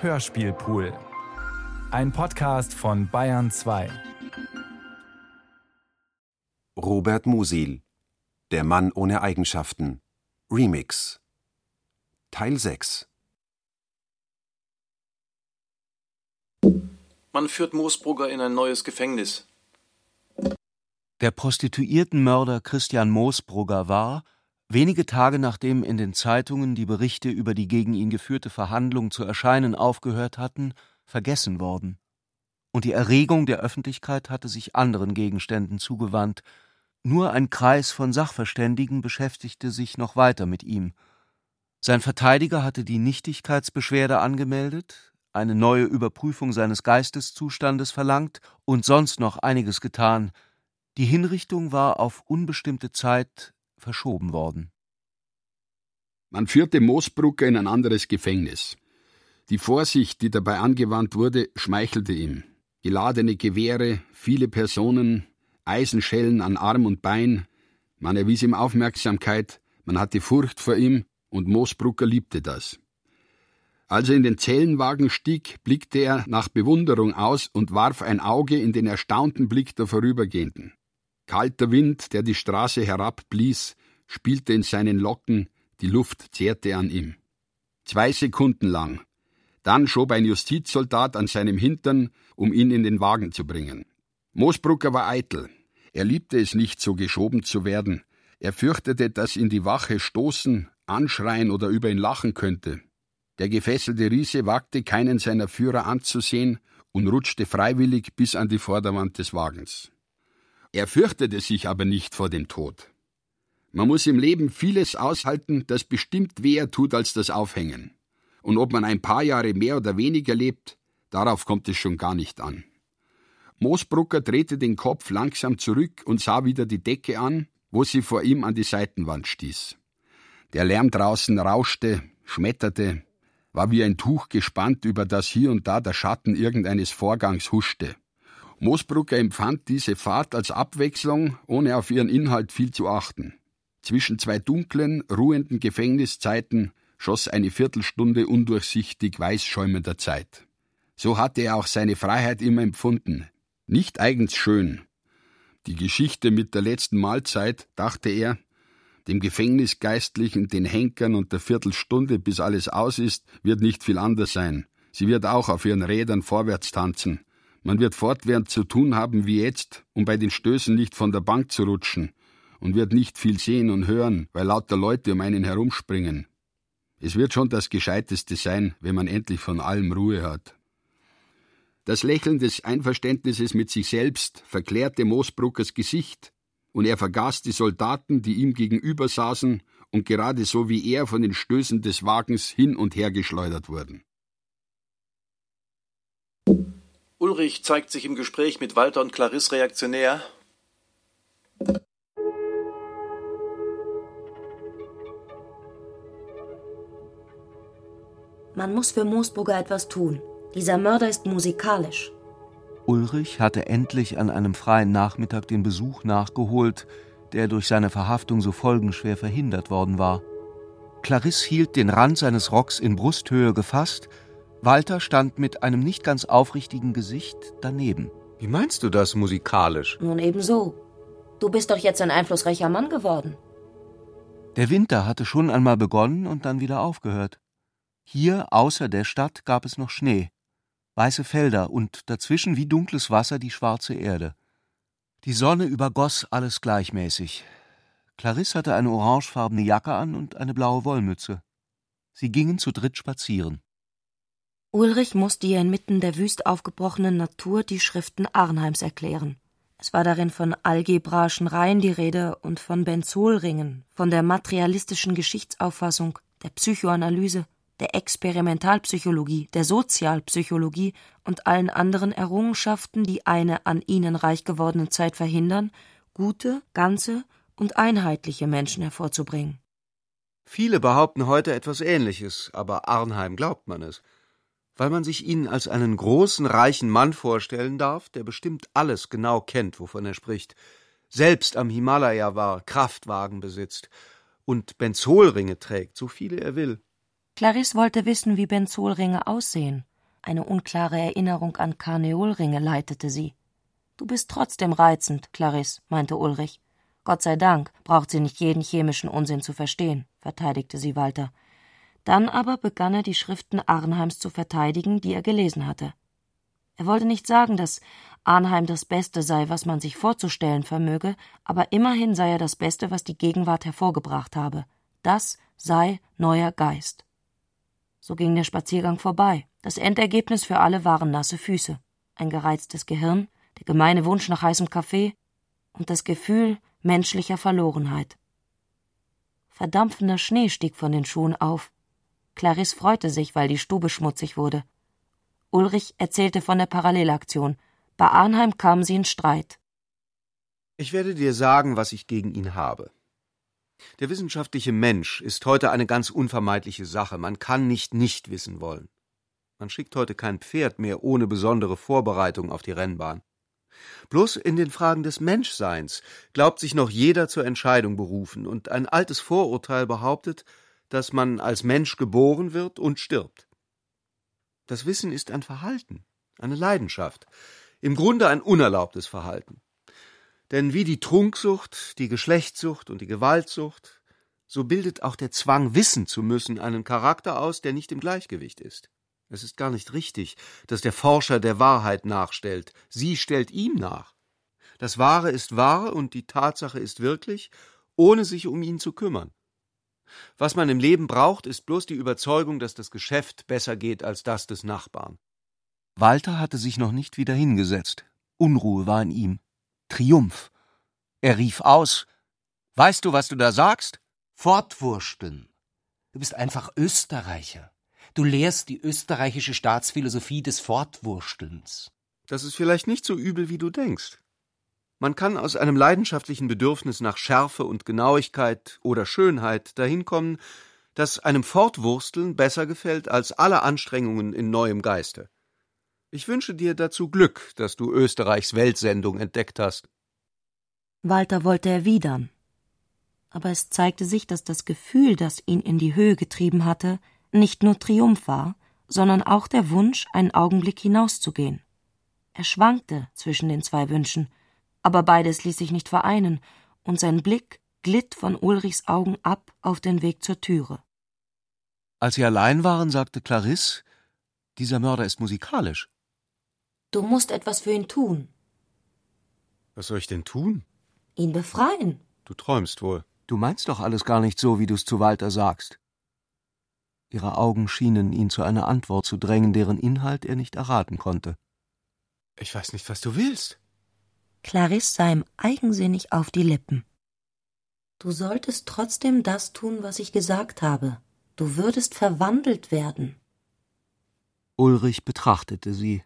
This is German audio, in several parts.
Hörspielpool. Ein Podcast von Bayern 2. Robert Musil Der Mann ohne Eigenschaften Remix Teil 6 Man führt Moosbrugger in ein neues Gefängnis. Der Prostituiertenmörder Christian Moosbrugger war, wenige Tage nachdem in den Zeitungen die Berichte über die gegen ihn geführte Verhandlung zu erscheinen aufgehört hatten, vergessen worden. Und die Erregung der Öffentlichkeit hatte sich anderen Gegenständen zugewandt. Nur ein Kreis von Sachverständigen beschäftigte sich noch weiter mit ihm. Sein Verteidiger hatte die Nichtigkeitsbeschwerde angemeldet, eine neue Überprüfung seines Geisteszustandes verlangt und sonst noch einiges getan. Die Hinrichtung war auf unbestimmte Zeit verschoben worden. Man führte Moosbrucker in ein anderes Gefängnis. Die Vorsicht, die dabei angewandt wurde, schmeichelte ihm. Geladene Gewehre, viele Personen, Eisenschellen an Arm und Bein. Man erwies ihm Aufmerksamkeit, man hatte Furcht vor ihm, und Moosbrucker liebte das. Als er in den Zellenwagen stieg, blickte er nach Bewunderung aus und warf ein Auge in den erstaunten Blick der Vorübergehenden. Kalter Wind, der die Straße herabblies, spielte in seinen Locken, die Luft zehrte an ihm. Zwei Sekunden lang. Dann schob ein Justizsoldat an seinem Hintern, um ihn in den Wagen zu bringen. Moosbrucker war eitel. Er liebte es nicht, so geschoben zu werden. Er fürchtete, dass ihn die Wache stoßen, anschreien oder über ihn lachen könnte. Der gefesselte Riese wagte keinen seiner Führer anzusehen und rutschte freiwillig bis an die Vorderwand des Wagens. Er fürchtete sich aber nicht vor dem Tod. Man muss im Leben vieles aushalten, das bestimmt weher tut als das Aufhängen. Und ob man ein paar Jahre mehr oder weniger lebt, darauf kommt es schon gar nicht an. Moosbrucker drehte den Kopf langsam zurück und sah wieder die Decke an, wo sie vor ihm an die Seitenwand stieß. Der Lärm draußen rauschte, schmetterte, war wie ein Tuch gespannt, über das hier und da der Schatten irgendeines Vorgangs huschte. Moosbrucker empfand diese Fahrt als Abwechslung, ohne auf ihren Inhalt viel zu achten. Zwischen zwei dunklen, ruhenden Gefängniszeiten schoss eine Viertelstunde undurchsichtig weißschäumender Zeit. So hatte er auch seine Freiheit immer empfunden. Nicht eigens schön. Die Geschichte mit der letzten Mahlzeit, dachte er, dem Gefängnisgeistlichen, den Henkern und der Viertelstunde, bis alles aus ist, wird nicht viel anders sein. Sie wird auch auf ihren Rädern vorwärts tanzen. Man wird fortwährend zu tun haben wie jetzt, um bei den Stößen nicht von der Bank zu rutschen, und wird nicht viel sehen und hören, weil lauter Leute um einen herumspringen. Es wird schon das Gescheiteste sein, wenn man endlich von allem Ruhe hat. Das Lächeln des Einverständnisses mit sich selbst verklärte Moosbruckers Gesicht, und er vergaß die Soldaten, die ihm gegenüber saßen und gerade so wie er von den Stößen des Wagens hin und her geschleudert wurden. Ulrich zeigt sich im Gespräch mit Walter und Clarisse reaktionär. Man muss für Moosburger etwas tun. Dieser Mörder ist musikalisch. Ulrich hatte endlich an einem freien Nachmittag den Besuch nachgeholt, der durch seine Verhaftung so folgenschwer verhindert worden war. Clarisse hielt den Rand seines Rocks in Brusthöhe gefasst, Walter stand mit einem nicht ganz aufrichtigen Gesicht daneben. Wie meinst du das musikalisch? Nun ebenso. Du bist doch jetzt ein einflussreicher Mann geworden. Der Winter hatte schon einmal begonnen und dann wieder aufgehört. Hier außer der Stadt gab es noch Schnee weiße Felder und dazwischen wie dunkles Wasser die schwarze Erde. Die Sonne übergoss alles gleichmäßig. Clarisse hatte eine orangefarbene Jacke an und eine blaue Wollmütze. Sie gingen zu dritt spazieren. Ulrich musste ihr inmitten der wüst aufgebrochenen Natur die Schriften Arnheims erklären. Es war darin von algebraischen Reihen die Rede und von Benzolringen, von der materialistischen Geschichtsauffassung, der Psychoanalyse, der Experimentalpsychologie, der Sozialpsychologie und allen anderen Errungenschaften, die eine an ihnen reich gewordene Zeit verhindern, gute, ganze und einheitliche Menschen hervorzubringen. Viele behaupten heute etwas Ähnliches, aber Arnheim glaubt man es, weil man sich ihn als einen großen, reichen Mann vorstellen darf, der bestimmt alles genau kennt, wovon er spricht, selbst am Himalaya war, Kraftwagen besitzt und Benzolringe trägt, so viele er will. Clarisse wollte wissen, wie Benzolringe aussehen. Eine unklare Erinnerung an Karneolringe leitete sie. Du bist trotzdem reizend, Clarisse, meinte Ulrich. Gott sei Dank braucht sie nicht jeden chemischen Unsinn zu verstehen, verteidigte sie Walter. Dann aber begann er die Schriften Arnheims zu verteidigen, die er gelesen hatte. Er wollte nicht sagen, dass Arnheim das Beste sei, was man sich vorzustellen vermöge, aber immerhin sei er das Beste, was die Gegenwart hervorgebracht habe. Das sei neuer Geist. So ging der Spaziergang vorbei. Das Endergebnis für alle waren nasse Füße, ein gereiztes Gehirn, der gemeine Wunsch nach heißem Kaffee und das Gefühl menschlicher Verlorenheit. Verdampfender Schnee stieg von den Schuhen auf. Clarisse freute sich, weil die Stube schmutzig wurde. Ulrich erzählte von der Parallelaktion. Bei Arnheim kamen sie in Streit. Ich werde dir sagen, was ich gegen ihn habe. Der wissenschaftliche Mensch ist heute eine ganz unvermeidliche Sache. Man kann nicht nicht wissen wollen. Man schickt heute kein Pferd mehr ohne besondere Vorbereitung auf die Rennbahn. Bloß in den Fragen des Menschseins glaubt sich noch jeder zur Entscheidung berufen, und ein altes Vorurteil behauptet, dass man als Mensch geboren wird und stirbt. Das Wissen ist ein Verhalten, eine Leidenschaft, im Grunde ein unerlaubtes Verhalten. Denn wie die Trunksucht, die Geschlechtssucht und die Gewaltsucht, so bildet auch der Zwang, wissen zu müssen, einen Charakter aus, der nicht im Gleichgewicht ist. Es ist gar nicht richtig, dass der Forscher der Wahrheit nachstellt. Sie stellt ihm nach. Das Wahre ist wahr und die Tatsache ist wirklich, ohne sich um ihn zu kümmern. Was man im Leben braucht, ist bloß die Überzeugung, dass das Geschäft besser geht als das des Nachbarn. Walter hatte sich noch nicht wieder hingesetzt. Unruhe war in ihm. Triumph. Er rief aus Weißt du, was du da sagst? Fortwursteln. Du bist einfach Österreicher. Du lehrst die österreichische Staatsphilosophie des Fortwurstelns. Das ist vielleicht nicht so übel, wie du denkst. Man kann aus einem leidenschaftlichen Bedürfnis nach Schärfe und Genauigkeit oder Schönheit dahin kommen, dass einem Fortwursteln besser gefällt als alle Anstrengungen in neuem Geiste. Ich wünsche dir dazu Glück, dass du Österreichs Weltsendung entdeckt hast. Walter wollte erwidern. Aber es zeigte sich, dass das Gefühl, das ihn in die Höhe getrieben hatte, nicht nur Triumph war, sondern auch der Wunsch, einen Augenblick hinauszugehen. Er schwankte zwischen den zwei Wünschen, aber beides ließ sich nicht vereinen, und sein Blick glitt von Ulrichs Augen ab auf den Weg zur Türe. Als sie allein waren, sagte Clarisse, dieser Mörder ist musikalisch. Du musst etwas für ihn tun. Was soll ich denn tun? Ihn befreien. Du träumst wohl. Du meinst doch alles gar nicht so, wie du's zu Walter sagst. Ihre Augen schienen ihn zu einer Antwort zu drängen, deren Inhalt er nicht erraten konnte. Ich weiß nicht, was du willst. Clarisse sah ihm eigensinnig auf die Lippen. Du solltest trotzdem das tun, was ich gesagt habe. Du würdest verwandelt werden. Ulrich betrachtete sie.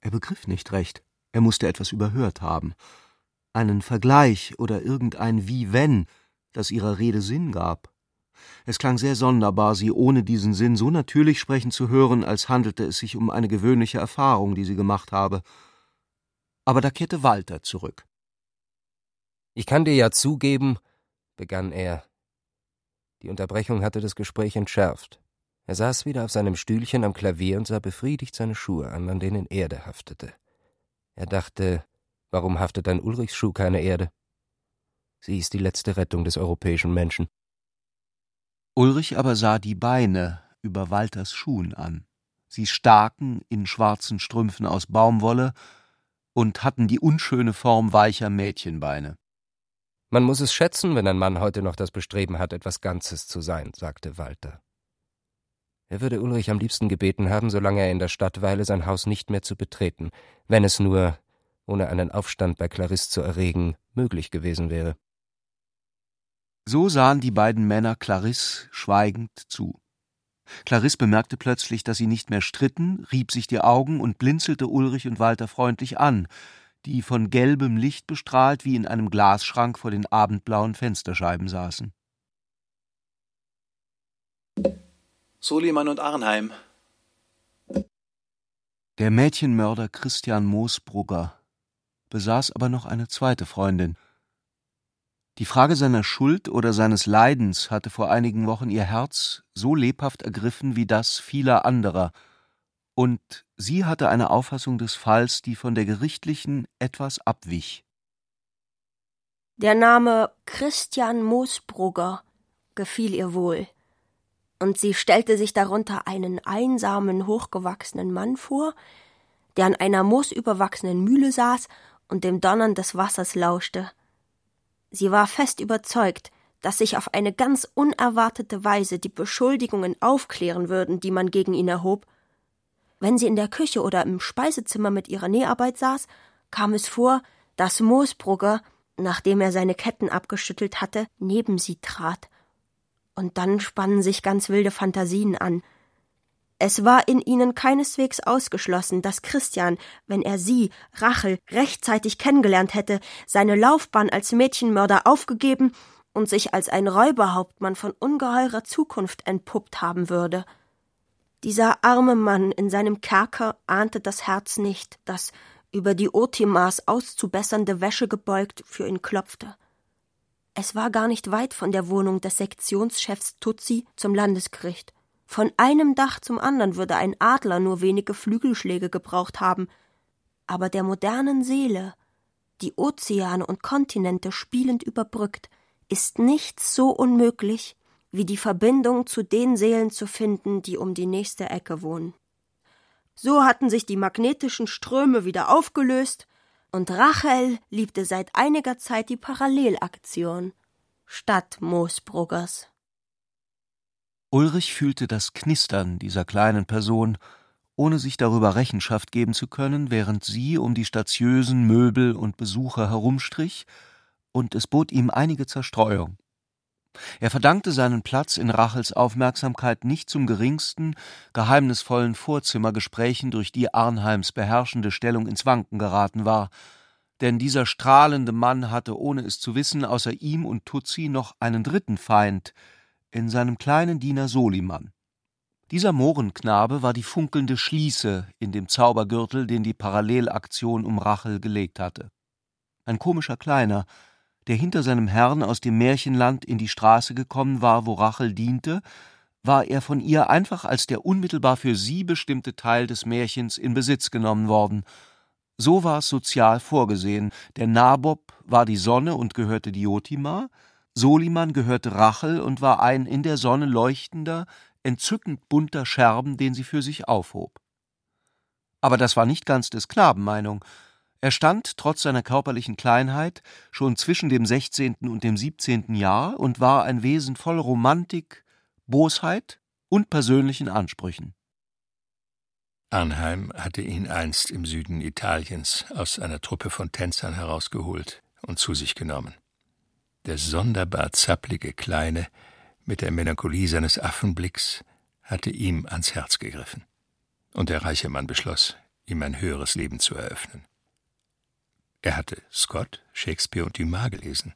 Er begriff nicht recht. Er musste etwas überhört haben. Einen Vergleich oder irgendein Wie wenn, das ihrer Rede Sinn gab. Es klang sehr sonderbar, sie ohne diesen Sinn so natürlich sprechen zu hören, als handelte es sich um eine gewöhnliche Erfahrung, die sie gemacht habe. Aber da kehrte Walter zurück. Ich kann dir ja zugeben, begann er. Die Unterbrechung hatte das Gespräch entschärft. Er saß wieder auf seinem Stühlchen am Klavier und sah befriedigt seine Schuhe an, an denen Erde haftete. Er dachte, warum haftet an Ulrichs Schuh keine Erde? Sie ist die letzte Rettung des europäischen Menschen. Ulrich aber sah die Beine über Walters Schuhen an. Sie staken in schwarzen Strümpfen aus Baumwolle und hatten die unschöne Form weicher Mädchenbeine. Man muss es schätzen, wenn ein Mann heute noch das Bestreben hat, etwas Ganzes zu sein, sagte Walter. Er würde Ulrich am liebsten gebeten haben, solange er in der Stadt weile, sein Haus nicht mehr zu betreten, wenn es nur, ohne einen Aufstand bei Clarisse zu erregen, möglich gewesen wäre. So sahen die beiden Männer Clarisse schweigend zu. Clarisse bemerkte plötzlich, dass sie nicht mehr stritten, rieb sich die Augen und blinzelte Ulrich und Walter freundlich an, die von gelbem Licht bestrahlt wie in einem Glasschrank vor den abendblauen Fensterscheiben saßen. Soliman und Arnheim. Der Mädchenmörder Christian Moosbrugger besaß aber noch eine zweite Freundin. Die Frage seiner Schuld oder seines Leidens hatte vor einigen Wochen ihr Herz so lebhaft ergriffen wie das vieler anderer, und sie hatte eine Auffassung des Falls, die von der gerichtlichen etwas abwich. Der Name Christian Moosbrugger gefiel ihr wohl, und sie stellte sich darunter einen einsamen, hochgewachsenen Mann vor, der an einer moosüberwachsenen Mühle saß und dem Donnern des Wassers lauschte. Sie war fest überzeugt, dass sich auf eine ganz unerwartete Weise die Beschuldigungen aufklären würden, die man gegen ihn erhob. Wenn sie in der Küche oder im Speisezimmer mit ihrer Näharbeit saß, kam es vor, dass Moosbrugger, nachdem er seine Ketten abgeschüttelt hatte, neben sie trat. Und dann spannen sich ganz wilde Fantasien an. Es war in ihnen keineswegs ausgeschlossen, dass Christian, wenn er sie, Rachel, rechtzeitig kennengelernt hätte, seine Laufbahn als Mädchenmörder aufgegeben und sich als ein Räuberhauptmann von ungeheurer Zukunft entpuppt haben würde. Dieser arme Mann in seinem Kerker ahnte das Herz nicht, das, über die Otimas auszubessernde Wäsche gebeugt, für ihn klopfte. Es war gar nicht weit von der Wohnung des Sektionschefs Tutsi zum Landesgericht. Von einem Dach zum anderen würde ein Adler nur wenige Flügelschläge gebraucht haben, aber der modernen Seele, die Ozeane und Kontinente spielend überbrückt, ist nichts so unmöglich, wie die Verbindung zu den Seelen zu finden, die um die nächste Ecke wohnen. So hatten sich die magnetischen Ströme wieder aufgelöst, und Rachel liebte seit einiger Zeit die Parallelaktion statt Moosbruggers. Ulrich fühlte das Knistern dieser kleinen Person, ohne sich darüber Rechenschaft geben zu können, während sie um die statiösen Möbel und Besucher herumstrich, und es bot ihm einige Zerstreuung. Er verdankte seinen Platz in Rachels Aufmerksamkeit nicht zum geringsten geheimnisvollen Vorzimmergesprächen, durch die Arnheims beherrschende Stellung ins Wanken geraten war, denn dieser strahlende Mann hatte, ohne es zu wissen, außer ihm und Tutsi noch einen dritten Feind, in seinem kleinen Diener Soliman. Dieser Mohrenknabe war die funkelnde Schließe in dem Zaubergürtel, den die Parallelaktion um Rachel gelegt hatte. Ein komischer Kleiner, der hinter seinem Herrn aus dem Märchenland in die Straße gekommen war, wo Rachel diente, war er von ihr einfach als der unmittelbar für sie bestimmte Teil des Märchens in Besitz genommen worden. So war es sozial vorgesehen. Der Nabob war die Sonne und gehörte Diotima, Soliman gehörte Rachel und war ein in der Sonne leuchtender, entzückend bunter Scherben, den sie für sich aufhob. Aber das war nicht ganz des Knaben Meinung. Er stand, trotz seiner körperlichen Kleinheit, schon zwischen dem sechzehnten und dem siebzehnten Jahr und war ein Wesen voll Romantik, Bosheit und persönlichen Ansprüchen. Arnheim hatte ihn einst im Süden Italiens aus einer Truppe von Tänzern herausgeholt und zu sich genommen. Der sonderbar zapplige Kleine mit der Melancholie seines Affenblicks hatte ihm ans Herz gegriffen. Und der reiche Mann beschloss, ihm ein höheres Leben zu eröffnen. Er hatte Scott, Shakespeare und Dumas gelesen,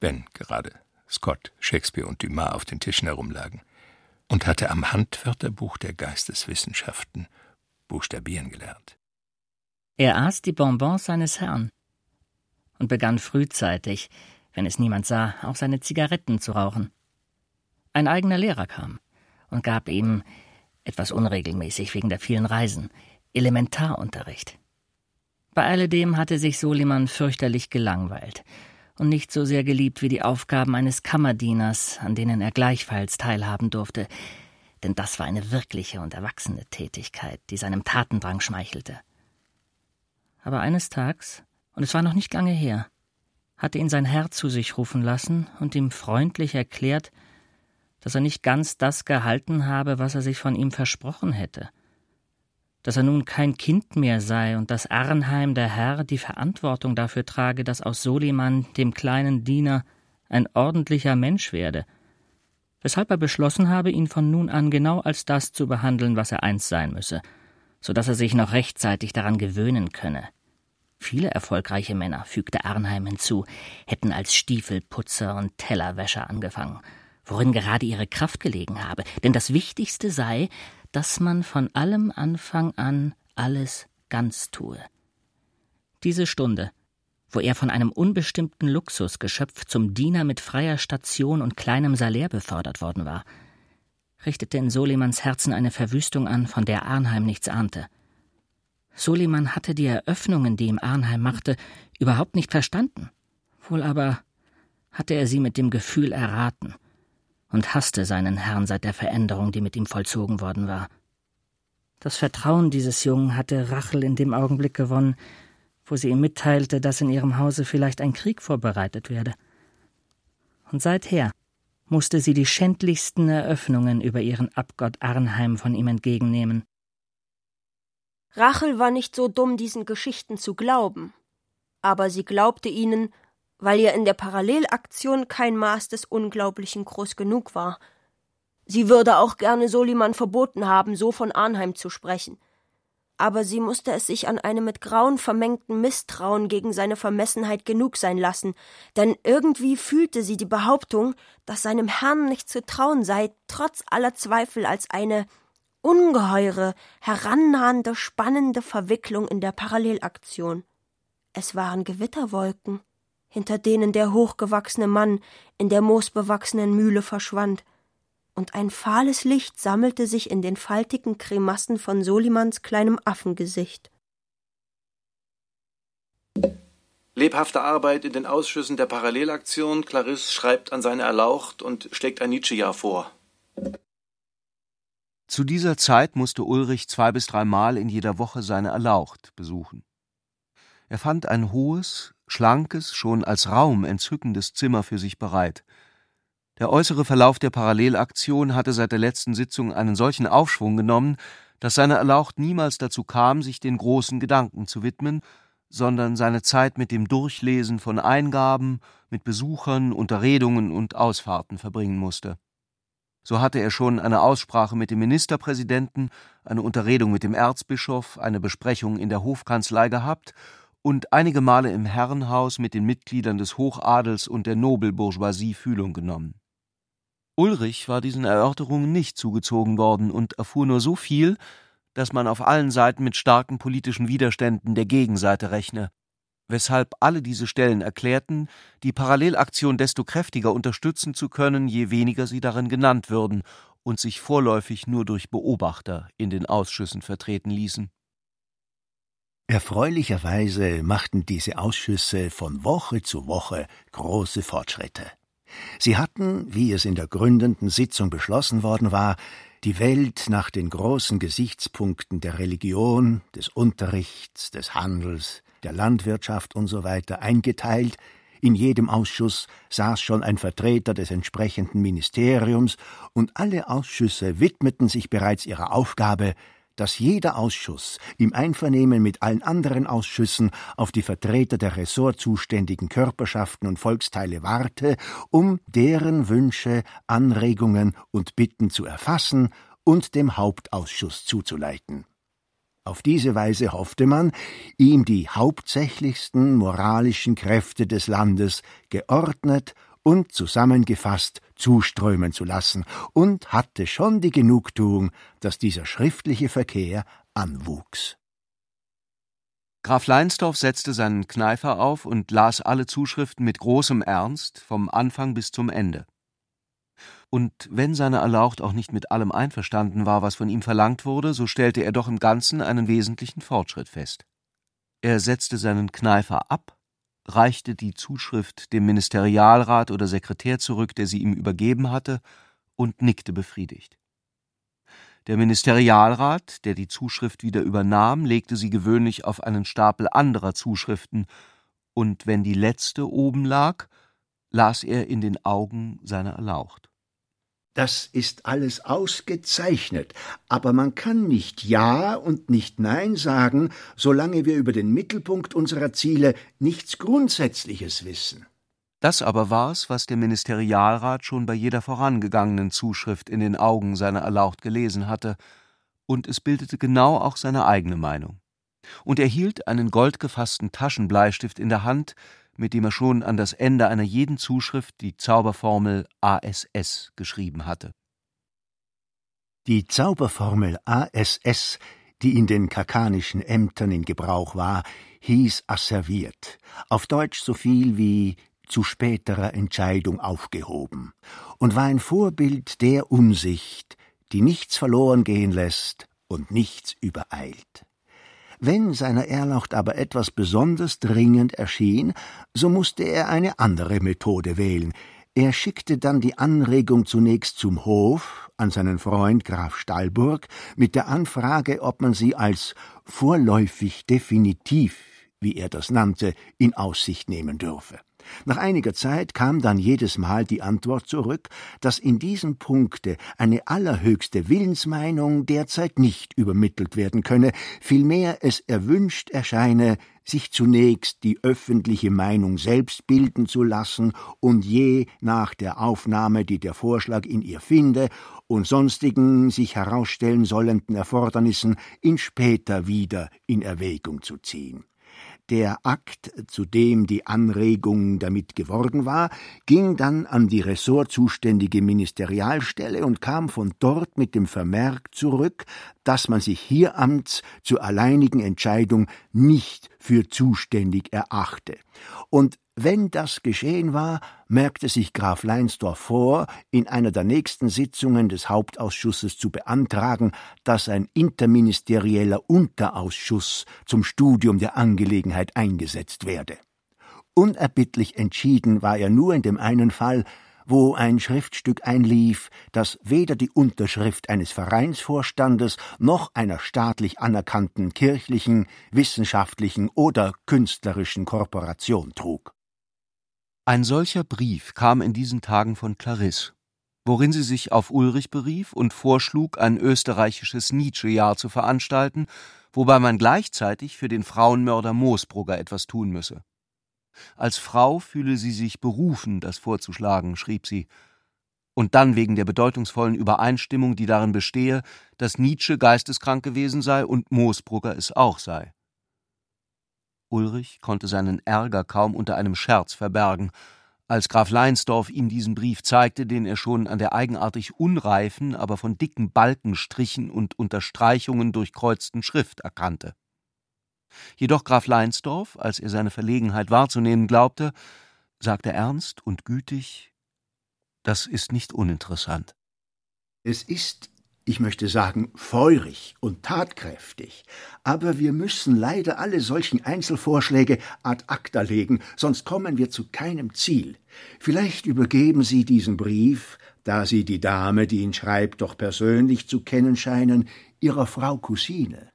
wenn gerade Scott, Shakespeare und Dumas auf den Tischen herumlagen, und hatte am Handwörterbuch der Geisteswissenschaften buchstabieren gelernt. Er aß die Bonbons seines Herrn und begann frühzeitig, wenn es niemand sah, auch seine Zigaretten zu rauchen. Ein eigener Lehrer kam und gab ihm, etwas unregelmäßig wegen der vielen Reisen, Elementarunterricht. Bei alledem hatte sich Soliman fürchterlich gelangweilt und nicht so sehr geliebt wie die Aufgaben eines Kammerdieners, an denen er gleichfalls teilhaben durfte, denn das war eine wirkliche und erwachsene Tätigkeit, die seinem Tatendrang schmeichelte. Aber eines Tags, und es war noch nicht lange her, hatte ihn sein Herr zu sich rufen lassen und ihm freundlich erklärt, dass er nicht ganz das gehalten habe, was er sich von ihm versprochen hätte, dass er nun kein Kind mehr sei und dass Arnheim der Herr die Verantwortung dafür trage, dass aus Soliman, dem kleinen Diener, ein ordentlicher Mensch werde, weshalb er beschlossen habe, ihn von nun an genau als das zu behandeln, was er einst sein müsse, so dass er sich noch rechtzeitig daran gewöhnen könne. Viele erfolgreiche Männer, fügte Arnheim hinzu, hätten als Stiefelputzer und Tellerwäscher angefangen, worin gerade ihre Kraft gelegen habe, denn das Wichtigste sei, dass man von allem Anfang an alles ganz tue. Diese Stunde, wo er von einem unbestimmten Luxusgeschöpf zum Diener mit freier Station und kleinem Salär befördert worden war, richtete in Solimans Herzen eine Verwüstung an, von der Arnheim nichts ahnte. Soliman hatte die Eröffnungen, die ihm Arnheim machte, überhaupt nicht verstanden. Wohl aber hatte er sie mit dem Gefühl erraten und hasste seinen Herrn seit der Veränderung, die mit ihm vollzogen worden war. Das Vertrauen dieses Jungen hatte Rachel in dem Augenblick gewonnen, wo sie ihm mitteilte, dass in ihrem Hause vielleicht ein Krieg vorbereitet werde. Und seither musste sie die schändlichsten Eröffnungen über ihren Abgott Arnheim von ihm entgegennehmen. Rachel war nicht so dumm, diesen Geschichten zu glauben, aber sie glaubte ihnen, weil ihr in der Parallelaktion kein Maß des Unglaublichen groß genug war. Sie würde auch gerne Soliman verboten haben, so von Arnheim zu sprechen. Aber sie musste es sich an einem mit Grauen vermengten Misstrauen gegen seine Vermessenheit genug sein lassen, denn irgendwie fühlte sie die Behauptung, dass seinem Herrn nicht zu trauen sei, trotz aller Zweifel als eine ungeheure, herannahende, spannende Verwicklung in der Parallelaktion. Es waren Gewitterwolken, hinter denen der hochgewachsene Mann in der moosbewachsenen Mühle verschwand, und ein fahles Licht sammelte sich in den faltigen Kremassen von Solimans kleinem Affengesicht. Lebhafte Arbeit in den Ausschüssen der Parallelaktion. Clarisse schreibt an seine Erlaucht und steckt ein Nietzsche-Jahr vor. Zu dieser Zeit musste Ulrich zwei bis dreimal in jeder Woche seine Erlaucht besuchen. Er fand ein hohes, schlankes, schon als Raum entzückendes Zimmer für sich bereit – der äußere Verlauf der Parallelaktion hatte seit der letzten Sitzung einen solchen Aufschwung genommen, dass seine Erlaucht niemals dazu kam, sich den großen Gedanken zu widmen, sondern seine Zeit mit dem Durchlesen von Eingaben, mit Besuchern, Unterredungen und Ausfahrten verbringen musste. So hatte er schon eine Aussprache mit dem Ministerpräsidenten, eine Unterredung mit dem Erzbischof, eine Besprechung in der Hofkanzlei gehabt und einige Male im Herrenhaus mit den Mitgliedern des Hochadels und der Nobelbourgeoisie Fühlung genommen. Ulrich war diesen Erörterungen nicht zugezogen worden und erfuhr nur so viel, dass man auf allen Seiten mit starken politischen Widerständen der Gegenseite rechne, weshalb alle diese Stellen erklärten, die Parallelaktion desto kräftiger unterstützen zu können, je weniger sie darin genannt würden und sich vorläufig nur durch Beobachter in den Ausschüssen vertreten ließen. Erfreulicherweise machten diese Ausschüsse von Woche zu Woche große Fortschritte. Sie hatten, wie es in der gründenden Sitzung beschlossen worden war, die Welt nach den großen Gesichtspunkten der Religion, des Unterrichts, des Handels, der Landwirtschaft usw. So eingeteilt, in jedem Ausschuss saß schon ein Vertreter des entsprechenden Ministeriums, und alle Ausschüsse widmeten sich bereits ihrer Aufgabe, dass jeder Ausschuss im Einvernehmen mit allen anderen Ausschüssen auf die Vertreter der ressortzuständigen Körperschaften und Volksteile warte, um deren Wünsche, Anregungen und Bitten zu erfassen und dem Hauptausschuss zuzuleiten. Auf diese Weise hoffte man, ihm die hauptsächlichsten moralischen Kräfte des Landes geordnet und zusammengefasst zuströmen zu lassen und hatte schon die Genugtuung, dass dieser schriftliche Verkehr anwuchs. Graf Leinsdorf setzte seinen Kneifer auf und las alle Zuschriften mit großem Ernst vom Anfang bis zum Ende. Und wenn seine Erlaucht auch nicht mit allem einverstanden war, was von ihm verlangt wurde, so stellte er doch im Ganzen einen wesentlichen Fortschritt fest. Er setzte seinen Kneifer ab reichte die Zuschrift dem Ministerialrat oder Sekretär zurück, der sie ihm übergeben hatte, und nickte befriedigt. Der Ministerialrat, der die Zuschrift wieder übernahm, legte sie gewöhnlich auf einen Stapel anderer Zuschriften, und wenn die letzte oben lag, las er in den Augen seiner Erlaucht. Das ist alles ausgezeichnet, aber man kann nicht Ja und nicht Nein sagen, solange wir über den Mittelpunkt unserer Ziele nichts Grundsätzliches wissen. Das aber war's, was der Ministerialrat schon bei jeder vorangegangenen Zuschrift in den Augen seiner Erlaucht gelesen hatte, und es bildete genau auch seine eigene Meinung. Und er hielt einen goldgefassten Taschenbleistift in der Hand, mit dem er schon an das Ende einer jeden Zuschrift die Zauberformel ASS geschrieben hatte. Die Zauberformel ASS die in den kakanischen Ämtern in Gebrauch war, hieß asserviert, auf Deutsch so viel wie zu späterer Entscheidung aufgehoben, und war ein Vorbild der Umsicht, die nichts verloren gehen lässt und nichts übereilt. Wenn seiner Erlaucht aber etwas besonders dringend erschien, so musste er eine andere Methode wählen. Er schickte dann die Anregung zunächst zum Hof an seinen Freund Graf Stallburg mit der Anfrage, ob man sie als vorläufig definitiv, wie er das nannte, in Aussicht nehmen dürfe. Nach einiger Zeit kam dann jedes Mal die Antwort zurück, dass in diesem Punkte eine allerhöchste Willensmeinung derzeit nicht übermittelt werden könne, vielmehr es erwünscht erscheine, sich zunächst die öffentliche Meinung selbst bilden zu lassen und je nach der Aufnahme, die der Vorschlag in ihr finde, und sonstigen sich herausstellen sollenden Erfordernissen in später wieder in Erwägung zu ziehen. Der Akt, zu dem die Anregung damit geworden war, ging dann an die ressortzuständige Ministerialstelle und kam von dort mit dem Vermerk zurück, dass man sich hieramts zur alleinigen Entscheidung nicht für zuständig erachte. Und wenn das geschehen war, merkte sich Graf Leinsdorf vor, in einer der nächsten Sitzungen des Hauptausschusses zu beantragen, dass ein interministerieller Unterausschuss zum Studium der Angelegenheit eingesetzt werde. Unerbittlich entschieden war er nur in dem einen Fall, wo ein Schriftstück einlief, das weder die Unterschrift eines Vereinsvorstandes noch einer staatlich anerkannten kirchlichen, wissenschaftlichen oder künstlerischen Korporation trug. Ein solcher Brief kam in diesen Tagen von Clarisse, worin sie sich auf Ulrich berief und vorschlug, ein österreichisches Nietzsche-Jahr zu veranstalten, wobei man gleichzeitig für den Frauenmörder Moosbrugger etwas tun müsse. Als Frau fühle sie sich berufen, das vorzuschlagen, schrieb sie, und dann wegen der bedeutungsvollen Übereinstimmung, die darin bestehe, dass Nietzsche geisteskrank gewesen sei und Moosbrugger es auch sei. Ulrich konnte seinen Ärger kaum unter einem Scherz verbergen, als Graf Leinsdorf ihm diesen Brief zeigte, den er schon an der eigenartig unreifen, aber von dicken Balkenstrichen und Unterstreichungen durchkreuzten Schrift erkannte. Jedoch Graf Leinsdorf, als er seine Verlegenheit wahrzunehmen glaubte, sagte ernst und gütig Das ist nicht uninteressant. Es ist ich möchte sagen, feurig und tatkräftig. Aber wir müssen leider alle solchen Einzelvorschläge ad acta legen, sonst kommen wir zu keinem Ziel. Vielleicht übergeben Sie diesen Brief, da Sie die Dame, die ihn schreibt, doch persönlich zu kennen scheinen, Ihrer Frau Cousine.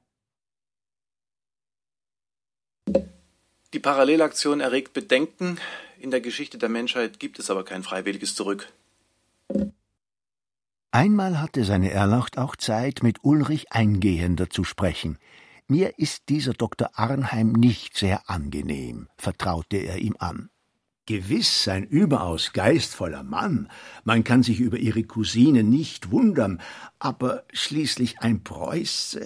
Die Parallelaktion erregt Bedenken. In der Geschichte der Menschheit gibt es aber kein freiwilliges Zurück. Einmal hatte seine Erlaucht auch Zeit, mit Ulrich eingehender zu sprechen. Mir ist dieser Dr. Arnheim nicht sehr angenehm, vertraute er ihm an. Gewiss ein überaus geistvoller Mann, man kann sich über ihre Cousine nicht wundern, aber schließlich ein Preuße.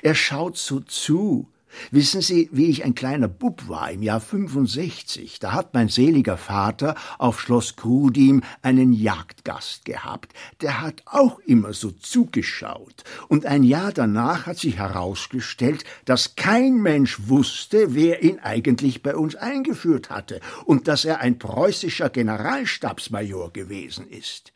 Er schaut so zu, Wissen Sie, wie ich ein kleiner Bub war im Jahr 65, da hat mein seliger Vater auf Schloss Krudim einen Jagdgast gehabt. Der hat auch immer so zugeschaut. Und ein Jahr danach hat sich herausgestellt, dass kein Mensch wusste, wer ihn eigentlich bei uns eingeführt hatte und dass er ein preußischer Generalstabsmajor gewesen ist.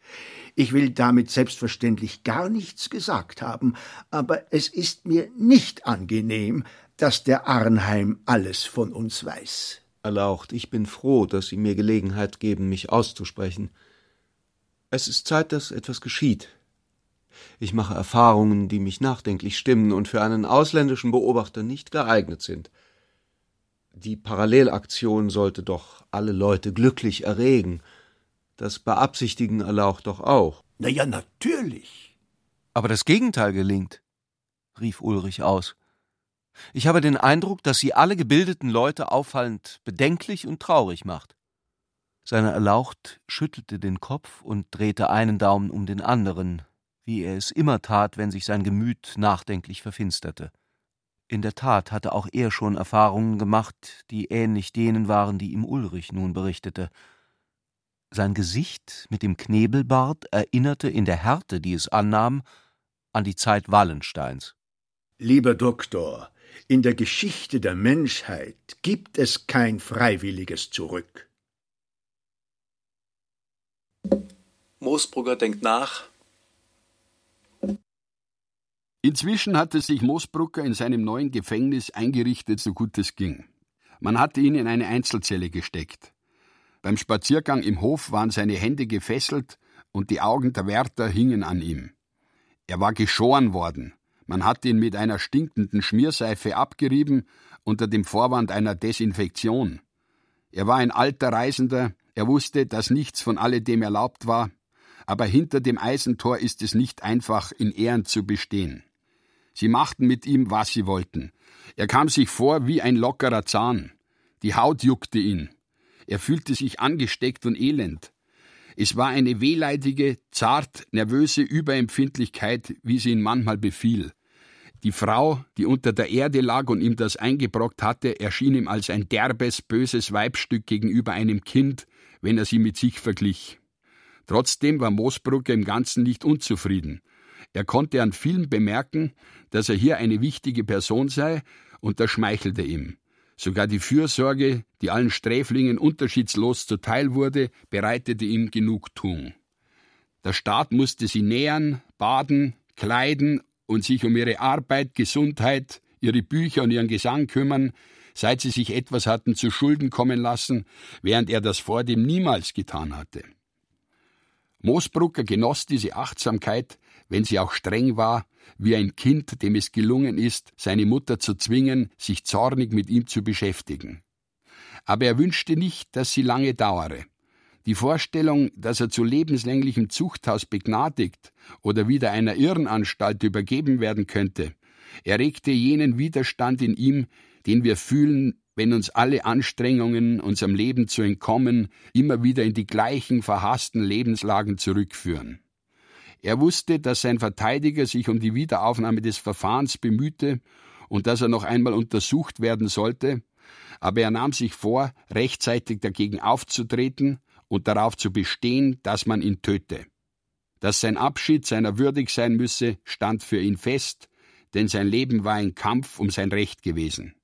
Ich will damit selbstverständlich gar nichts gesagt haben, aber es ist mir nicht angenehm, dass der Arnheim alles von uns weiß. Erlaucht, ich bin froh, dass Sie mir Gelegenheit geben, mich auszusprechen. Es ist Zeit, dass etwas geschieht. Ich mache Erfahrungen, die mich nachdenklich stimmen und für einen ausländischen Beobachter nicht geeignet sind. Die Parallelaktion sollte doch alle Leute glücklich erregen. Das beabsichtigen Erlaucht doch auch. Na ja, natürlich. Aber das Gegenteil gelingt, rief Ulrich aus. Ich habe den Eindruck, dass sie alle gebildeten Leute auffallend bedenklich und traurig macht. Seine Erlaucht schüttelte den Kopf und drehte einen Daumen um den anderen, wie er es immer tat, wenn sich sein Gemüt nachdenklich verfinsterte. In der Tat hatte auch er schon Erfahrungen gemacht, die ähnlich denen waren, die ihm Ulrich nun berichtete. Sein Gesicht mit dem Knebelbart erinnerte in der Härte, die es annahm, an die Zeit Wallensteins. Lieber Doktor, in der Geschichte der Menschheit gibt es kein freiwilliges Zurück. Moosbrugger denkt nach. Inzwischen hatte sich Moosbrugger in seinem neuen Gefängnis eingerichtet, so gut es ging. Man hatte ihn in eine Einzelzelle gesteckt. Beim Spaziergang im Hof waren seine Hände gefesselt und die Augen der Wärter hingen an ihm. Er war geschoren worden. Man hatte ihn mit einer stinkenden Schmierseife abgerieben unter dem Vorwand einer Desinfektion. Er war ein alter Reisender, er wusste, dass nichts von alledem erlaubt war, aber hinter dem Eisentor ist es nicht einfach, in Ehren zu bestehen. Sie machten mit ihm, was sie wollten. Er kam sich vor wie ein lockerer Zahn. Die Haut juckte ihn. Er fühlte sich angesteckt und elend. Es war eine wehleidige, zart nervöse Überempfindlichkeit, wie sie ihn manchmal befiel. Die Frau, die unter der Erde lag und ihm das eingebrockt hatte, erschien ihm als ein derbes, böses Weibstück gegenüber einem Kind, wenn er sie mit sich verglich. Trotzdem war Moosbrugger im Ganzen nicht unzufrieden. Er konnte an vielen bemerken, dass er hier eine wichtige Person sei, und das schmeichelte ihm. Sogar die Fürsorge, die allen Sträflingen unterschiedslos zuteil wurde, bereitete ihm Genugtuung. Der Staat musste sie nähern, baden, kleiden und sich um ihre Arbeit, Gesundheit, ihre Bücher und ihren Gesang kümmern, seit sie sich etwas hatten zu Schulden kommen lassen, während er das vordem niemals getan hatte. Moosbrucker genoss diese Achtsamkeit, wenn sie auch streng war, wie ein Kind, dem es gelungen ist, seine Mutter zu zwingen, sich zornig mit ihm zu beschäftigen. Aber er wünschte nicht, dass sie lange dauere. Die Vorstellung, dass er zu lebenslänglichem Zuchthaus begnadigt oder wieder einer Irrenanstalt übergeben werden könnte, erregte jenen Widerstand in ihm, den wir fühlen, wenn uns alle Anstrengungen, unserem Leben zu entkommen, immer wieder in die gleichen verhassten Lebenslagen zurückführen. Er wusste, dass sein Verteidiger sich um die Wiederaufnahme des Verfahrens bemühte und dass er noch einmal untersucht werden sollte, aber er nahm sich vor, rechtzeitig dagegen aufzutreten und darauf zu bestehen, dass man ihn töte. Dass sein Abschied seiner würdig sein müsse, stand für ihn fest, denn sein Leben war ein Kampf um sein Recht gewesen.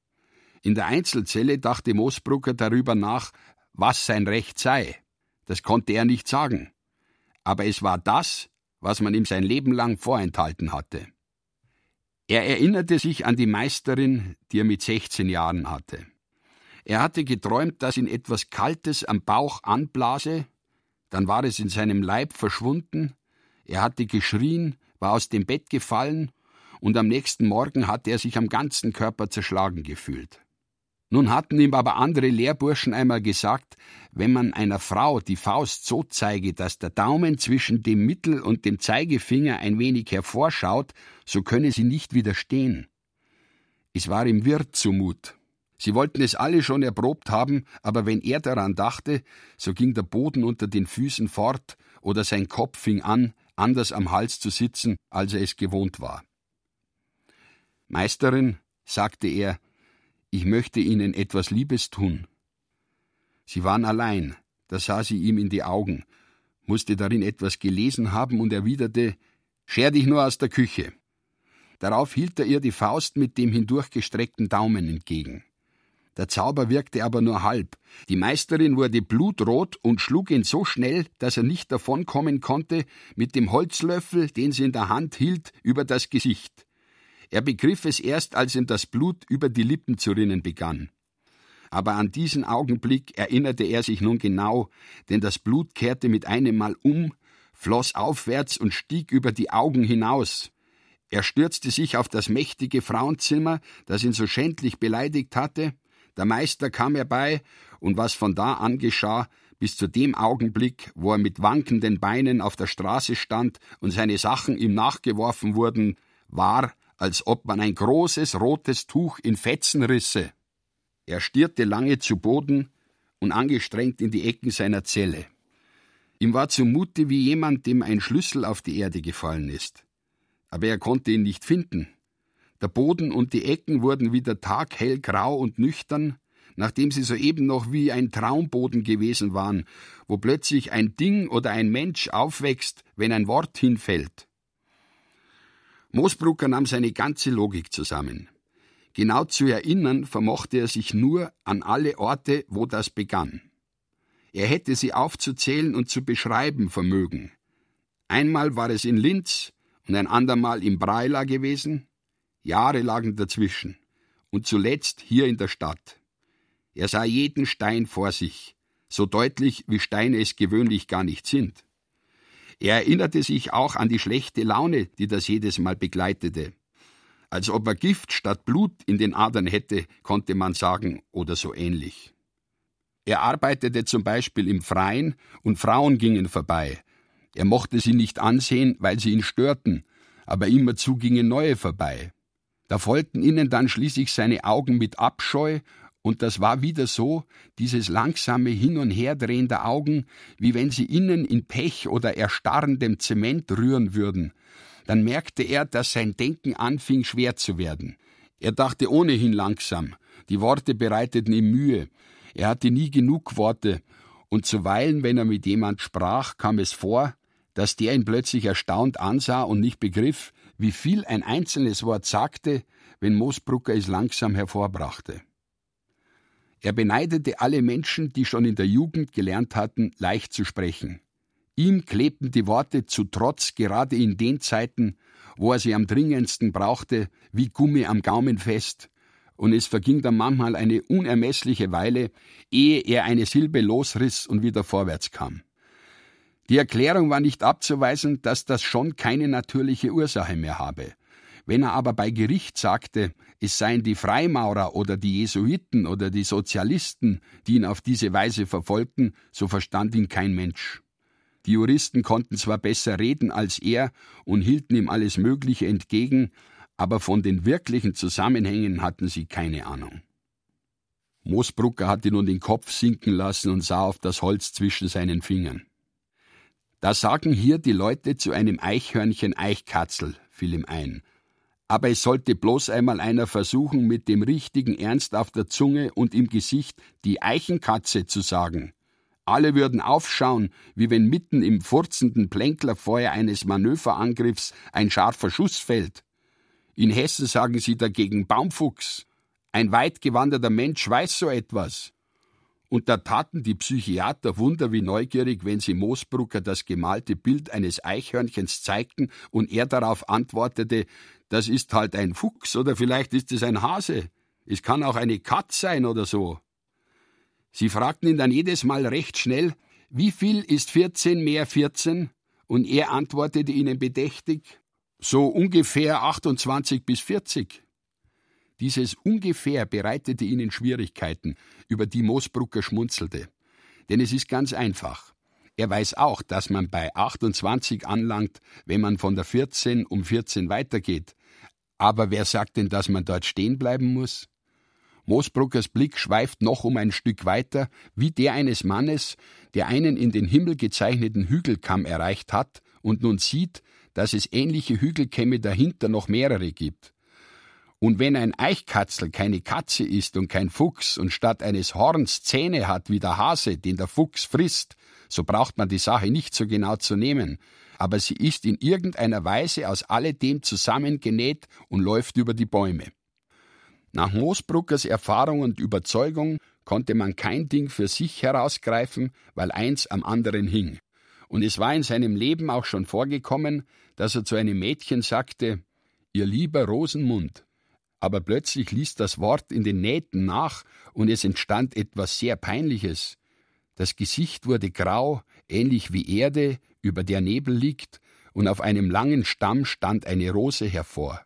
In der Einzelzelle dachte Moosbrucker darüber nach, was sein Recht sei. Das konnte er nicht sagen. Aber es war das, was man ihm sein Leben lang vorenthalten hatte. Er erinnerte sich an die Meisterin, die er mit 16 Jahren hatte. Er hatte geträumt, dass ihn etwas Kaltes am Bauch anblase, dann war es in seinem Leib verschwunden, er hatte geschrien, war aus dem Bett gefallen, und am nächsten Morgen hatte er sich am ganzen Körper zerschlagen gefühlt. Nun hatten ihm aber andere Lehrburschen einmal gesagt, wenn man einer Frau die Faust so zeige, dass der Daumen zwischen dem Mittel- und dem Zeigefinger ein wenig hervorschaut, so könne sie nicht widerstehen. Es war ihm wirr zumut. Sie wollten es alle schon erprobt haben, aber wenn er daran dachte, so ging der Boden unter den Füßen fort oder sein Kopf fing an, anders am Hals zu sitzen, als er es gewohnt war. Meisterin, sagte er, ich möchte Ihnen etwas Liebes tun. Sie waren allein, da sah sie ihm in die Augen, musste darin etwas gelesen haben und erwiderte Scher dich nur aus der Küche. Darauf hielt er ihr die Faust mit dem hindurchgestreckten Daumen entgegen. Der Zauber wirkte aber nur halb. Die Meisterin wurde blutrot und schlug ihn so schnell, dass er nicht davonkommen konnte, mit dem Holzlöffel, den sie in der Hand hielt, über das Gesicht. Er begriff es erst, als ihm das Blut über die Lippen zu rinnen begann. Aber an diesen Augenblick erinnerte er sich nun genau, denn das Blut kehrte mit einem Mal um, floss aufwärts und stieg über die Augen hinaus. Er stürzte sich auf das mächtige Frauenzimmer, das ihn so schändlich beleidigt hatte, der Meister kam herbei, und was von da an geschah, bis zu dem Augenblick, wo er mit wankenden Beinen auf der Straße stand und seine Sachen ihm nachgeworfen wurden, war, als ob man ein großes rotes Tuch in Fetzen risse. Er stierte lange zu Boden und angestrengt in die Ecken seiner Zelle. Ihm war zumute wie jemand, dem ein Schlüssel auf die Erde gefallen ist. Aber er konnte ihn nicht finden. Der Boden und die Ecken wurden wieder taghell grau und nüchtern, nachdem sie soeben noch wie ein Traumboden gewesen waren, wo plötzlich ein Ding oder ein Mensch aufwächst, wenn ein Wort hinfällt. Moosbrucker nahm seine ganze Logik zusammen. Genau zu erinnern vermochte er sich nur an alle Orte, wo das begann. Er hätte sie aufzuzählen und zu beschreiben vermögen. Einmal war es in Linz und ein andermal im Breila gewesen, Jahre lagen dazwischen, und zuletzt hier in der Stadt. Er sah jeden Stein vor sich, so deutlich, wie Steine es gewöhnlich gar nicht sind. Er erinnerte sich auch an die schlechte Laune, die das jedes Mal begleitete. Als ob er Gift statt Blut in den Adern hätte, konnte man sagen, oder so ähnlich. Er arbeitete zum Beispiel im Freien und Frauen gingen vorbei. Er mochte sie nicht ansehen, weil sie ihn störten, aber immerzu gingen neue vorbei. Da folgten ihnen dann schließlich seine Augen mit Abscheu und das war wieder so, dieses langsame Hin- und Herdrehen der Augen, wie wenn sie innen in Pech oder erstarrendem Zement rühren würden. Dann merkte er, dass sein Denken anfing schwer zu werden. Er dachte ohnehin langsam, die Worte bereiteten ihm Mühe, er hatte nie genug Worte, und zuweilen, wenn er mit jemand sprach, kam es vor, dass der ihn plötzlich erstaunt ansah und nicht begriff, wie viel ein einzelnes Wort sagte, wenn Moosbrucker es langsam hervorbrachte. Er beneidete alle Menschen, die schon in der Jugend gelernt hatten, leicht zu sprechen. Ihm klebten die Worte zu Trotz gerade in den Zeiten, wo er sie am dringendsten brauchte, wie Gummi am Gaumen fest, und es verging dann manchmal eine unermessliche Weile, ehe er eine Silbe losriss und wieder vorwärts kam. Die Erklärung war nicht abzuweisen, dass das schon keine natürliche Ursache mehr habe. Wenn er aber bei Gericht sagte, es seien die Freimaurer oder die Jesuiten oder die Sozialisten, die ihn auf diese Weise verfolgten, so verstand ihn kein Mensch. Die Juristen konnten zwar besser reden als er und hielten ihm alles Mögliche entgegen, aber von den wirklichen Zusammenhängen hatten sie keine Ahnung. Moosbrucker hatte nun den Kopf sinken lassen und sah auf das Holz zwischen seinen Fingern. Da sagen hier die Leute zu einem Eichhörnchen Eichkatzel, fiel ihm ein, aber es sollte bloß einmal einer versuchen, mit dem richtigen Ernst auf der Zunge und im Gesicht die Eichenkatze zu sagen. Alle würden aufschauen, wie wenn mitten im furzenden Plänklerfeuer eines Manöverangriffs ein scharfer Schuss fällt. In Hessen sagen sie dagegen Baumfuchs. Ein weit gewanderter Mensch weiß so etwas. Und da taten die Psychiater Wunder wie neugierig, wenn sie Moosbrucker das gemalte Bild eines Eichhörnchens zeigten und er darauf antwortete, das ist halt ein Fuchs oder vielleicht ist es ein Hase. Es kann auch eine Katz sein oder so. Sie fragten ihn dann jedes Mal recht schnell, wie viel ist 14 mehr 14? Und er antwortete ihnen bedächtig, so ungefähr 28 bis 40. Dieses ungefähr bereitete ihnen Schwierigkeiten, über die Moosbrucker schmunzelte. Denn es ist ganz einfach. Er weiß auch, dass man bei 28 anlangt, wenn man von der 14 um 14 weitergeht, aber wer sagt denn, dass man dort stehen bleiben muss? Moosbruckers Blick schweift noch um ein Stück weiter, wie der eines Mannes, der einen in den Himmel gezeichneten Hügelkamm erreicht hat und nun sieht, dass es ähnliche Hügelkämme dahinter noch mehrere gibt. Und wenn ein Eichkatzel keine Katze ist und kein Fuchs und statt eines Horns Zähne hat wie der Hase, den der Fuchs frisst, so braucht man die Sache nicht so genau zu nehmen, aber sie ist in irgendeiner Weise aus alledem zusammengenäht und läuft über die Bäume. Nach Moosbruckers Erfahrung und Überzeugung konnte man kein Ding für sich herausgreifen, weil eins am anderen hing. Und es war in seinem Leben auch schon vorgekommen, dass er zu einem Mädchen sagte, Ihr lieber Rosenmund. Aber plötzlich ließ das Wort in den Nähten nach und es entstand etwas sehr Peinliches. Das Gesicht wurde grau, ähnlich wie Erde, über der Nebel liegt, und auf einem langen Stamm stand eine Rose hervor.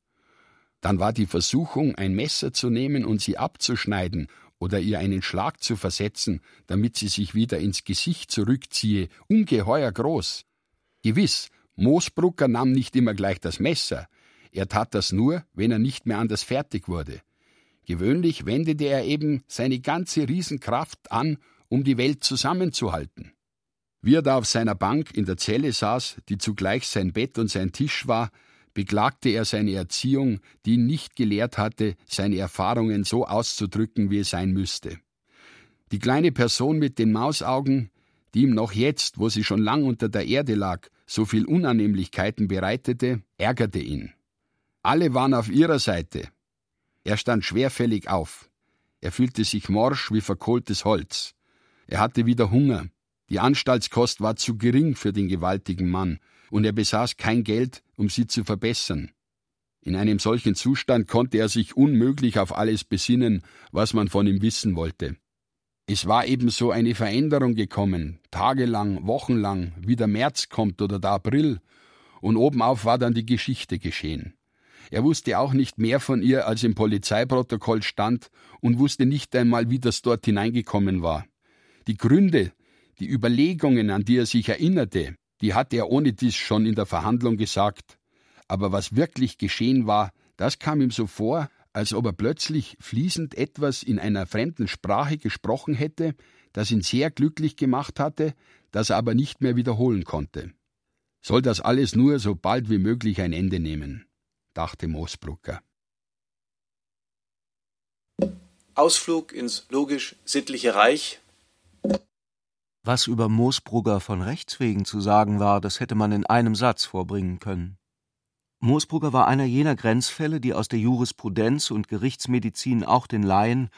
Dann war die Versuchung, ein Messer zu nehmen und sie abzuschneiden oder ihr einen Schlag zu versetzen, damit sie sich wieder ins Gesicht zurückziehe, ungeheuer groß. Gewiss, Moosbrucker nahm nicht immer gleich das Messer, er tat das nur, wenn er nicht mehr anders fertig wurde. Gewöhnlich wendete er eben seine ganze Riesenkraft an, um die Welt zusammenzuhalten. Wie er da auf seiner Bank in der Zelle saß, die zugleich sein Bett und sein Tisch war, beklagte er seine Erziehung, die ihn nicht gelehrt hatte, seine Erfahrungen so auszudrücken, wie es sein müsste. Die kleine Person mit den Mausaugen, die ihm noch jetzt, wo sie schon lang unter der Erde lag, so viel Unannehmlichkeiten bereitete, ärgerte ihn. Alle waren auf ihrer Seite. Er stand schwerfällig auf. Er fühlte sich morsch wie verkohltes Holz. Er hatte wieder Hunger. Die Anstaltskost war zu gering für den gewaltigen Mann, und er besaß kein Geld, um sie zu verbessern. In einem solchen Zustand konnte er sich unmöglich auf alles besinnen, was man von ihm wissen wollte. Es war ebenso eine Veränderung gekommen, tagelang, wochenlang, wie der März kommt oder der April, und obenauf war dann die Geschichte geschehen. Er wusste auch nicht mehr von ihr, als im Polizeiprotokoll stand, und wusste nicht einmal, wie das dort hineingekommen war. Die Gründe, die Überlegungen, an die er sich erinnerte, die hatte er ohne dies schon in der Verhandlung gesagt. Aber was wirklich geschehen war, das kam ihm so vor, als ob er plötzlich fließend etwas in einer fremden Sprache gesprochen hätte, das ihn sehr glücklich gemacht hatte, das er aber nicht mehr wiederholen konnte. Soll das alles nur so bald wie möglich ein Ende nehmen, dachte Moosbrucker. Ausflug ins logisch-sittliche Reich was über Moosbrugger von Rechts wegen zu sagen war, das hätte man in einem Satz vorbringen können. Moosbrugger war einer jener Grenzfälle, die aus der Jurisprudenz und Gerichtsmedizin auch den Laien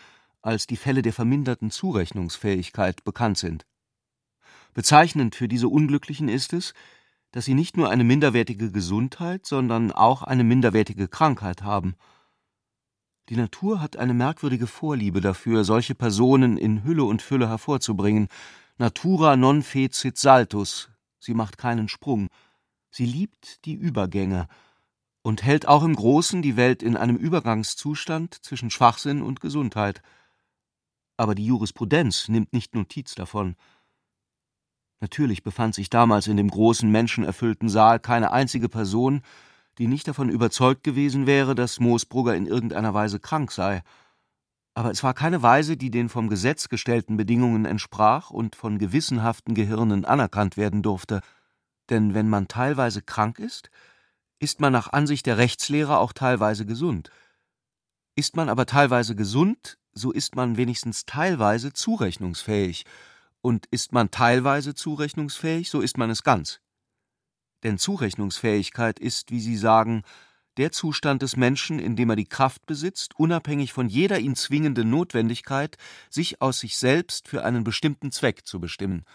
als die Fälle der verminderten Zurechnungsfähigkeit bekannt sind. Bezeichnend für diese Unglücklichen ist es, dass sie nicht nur eine minderwertige Gesundheit, sondern auch eine minderwertige Krankheit haben. Die Natur hat eine merkwürdige Vorliebe dafür, solche Personen in Hülle und Fülle hervorzubringen, Natura non fecit saltus, sie macht keinen Sprung, sie liebt die Übergänge und hält auch im Großen die Welt in einem Übergangszustand zwischen Schwachsinn und Gesundheit. Aber die Jurisprudenz nimmt nicht Notiz davon. Natürlich befand sich damals in dem großen, menschenerfüllten Saal keine einzige Person, die nicht davon überzeugt gewesen wäre, dass Moosbrugger in irgendeiner Weise krank sei. Aber es war keine Weise, die den vom Gesetz gestellten Bedingungen entsprach und von gewissenhaften Gehirnen anerkannt werden durfte, denn wenn man teilweise krank ist, ist man nach Ansicht der Rechtslehrer auch teilweise gesund. Ist man aber teilweise gesund, so ist man wenigstens teilweise zurechnungsfähig, und ist man teilweise zurechnungsfähig, so ist man es ganz. Denn Zurechnungsfähigkeit ist, wie Sie sagen, der Zustand des Menschen, in dem er die Kraft besitzt, unabhängig von jeder ihn zwingenden Notwendigkeit, sich aus sich selbst für einen bestimmten Zweck zu bestimmen.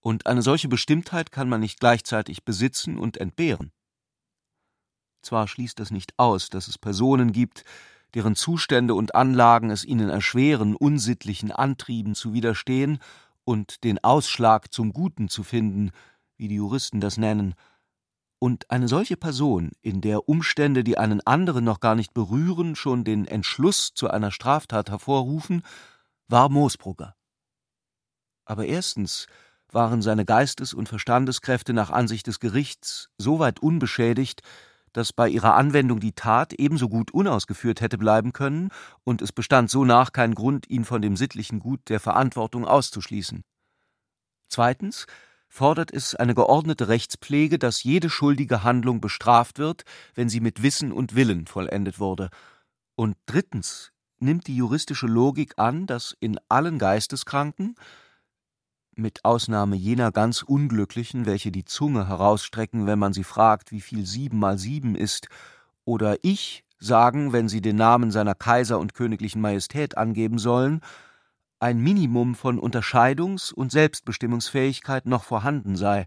Und eine solche Bestimmtheit kann man nicht gleichzeitig besitzen und entbehren. Zwar schließt das nicht aus, dass es Personen gibt, deren Zustände und Anlagen es ihnen erschweren, unsittlichen Antrieben zu widerstehen und den Ausschlag zum Guten zu finden, wie die Juristen das nennen, und eine solche Person, in der Umstände, die einen anderen noch gar nicht berühren, schon den Entschluss zu einer Straftat hervorrufen, war Moosbrugger. Aber erstens waren seine Geistes- und Verstandeskräfte nach Ansicht des Gerichts so weit unbeschädigt, dass bei ihrer Anwendung die Tat ebenso gut unausgeführt hätte bleiben können, und es bestand sonach kein Grund, ihn von dem sittlichen Gut der Verantwortung auszuschließen. Zweitens fordert es eine geordnete Rechtspflege, dass jede schuldige Handlung bestraft wird, wenn sie mit Wissen und Willen vollendet wurde. Und drittens nimmt die juristische Logik an, dass in allen Geisteskranken, mit Ausnahme jener ganz Unglücklichen, welche die Zunge herausstrecken, wenn man sie fragt, wie viel sieben mal sieben ist, oder ich sagen, wenn sie den Namen seiner Kaiser und königlichen Majestät angeben sollen, ein Minimum von Unterscheidungs- und Selbstbestimmungsfähigkeit noch vorhanden sei,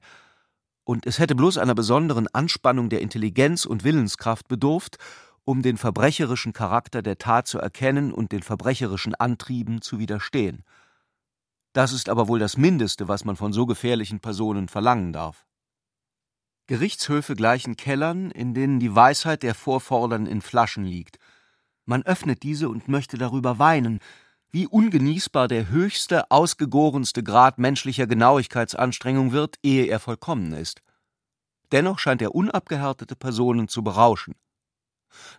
und es hätte bloß einer besonderen Anspannung der Intelligenz und Willenskraft bedurft, um den verbrecherischen Charakter der Tat zu erkennen und den verbrecherischen Antrieben zu widerstehen. Das ist aber wohl das Mindeste, was man von so gefährlichen Personen verlangen darf. Gerichtshöfe gleichen Kellern, in denen die Weisheit der Vorvordern in Flaschen liegt. Man öffnet diese und möchte darüber weinen, wie ungenießbar der höchste, ausgegorenste Grad menschlicher Genauigkeitsanstrengung wird, ehe er vollkommen ist. Dennoch scheint er unabgehärtete Personen zu berauschen.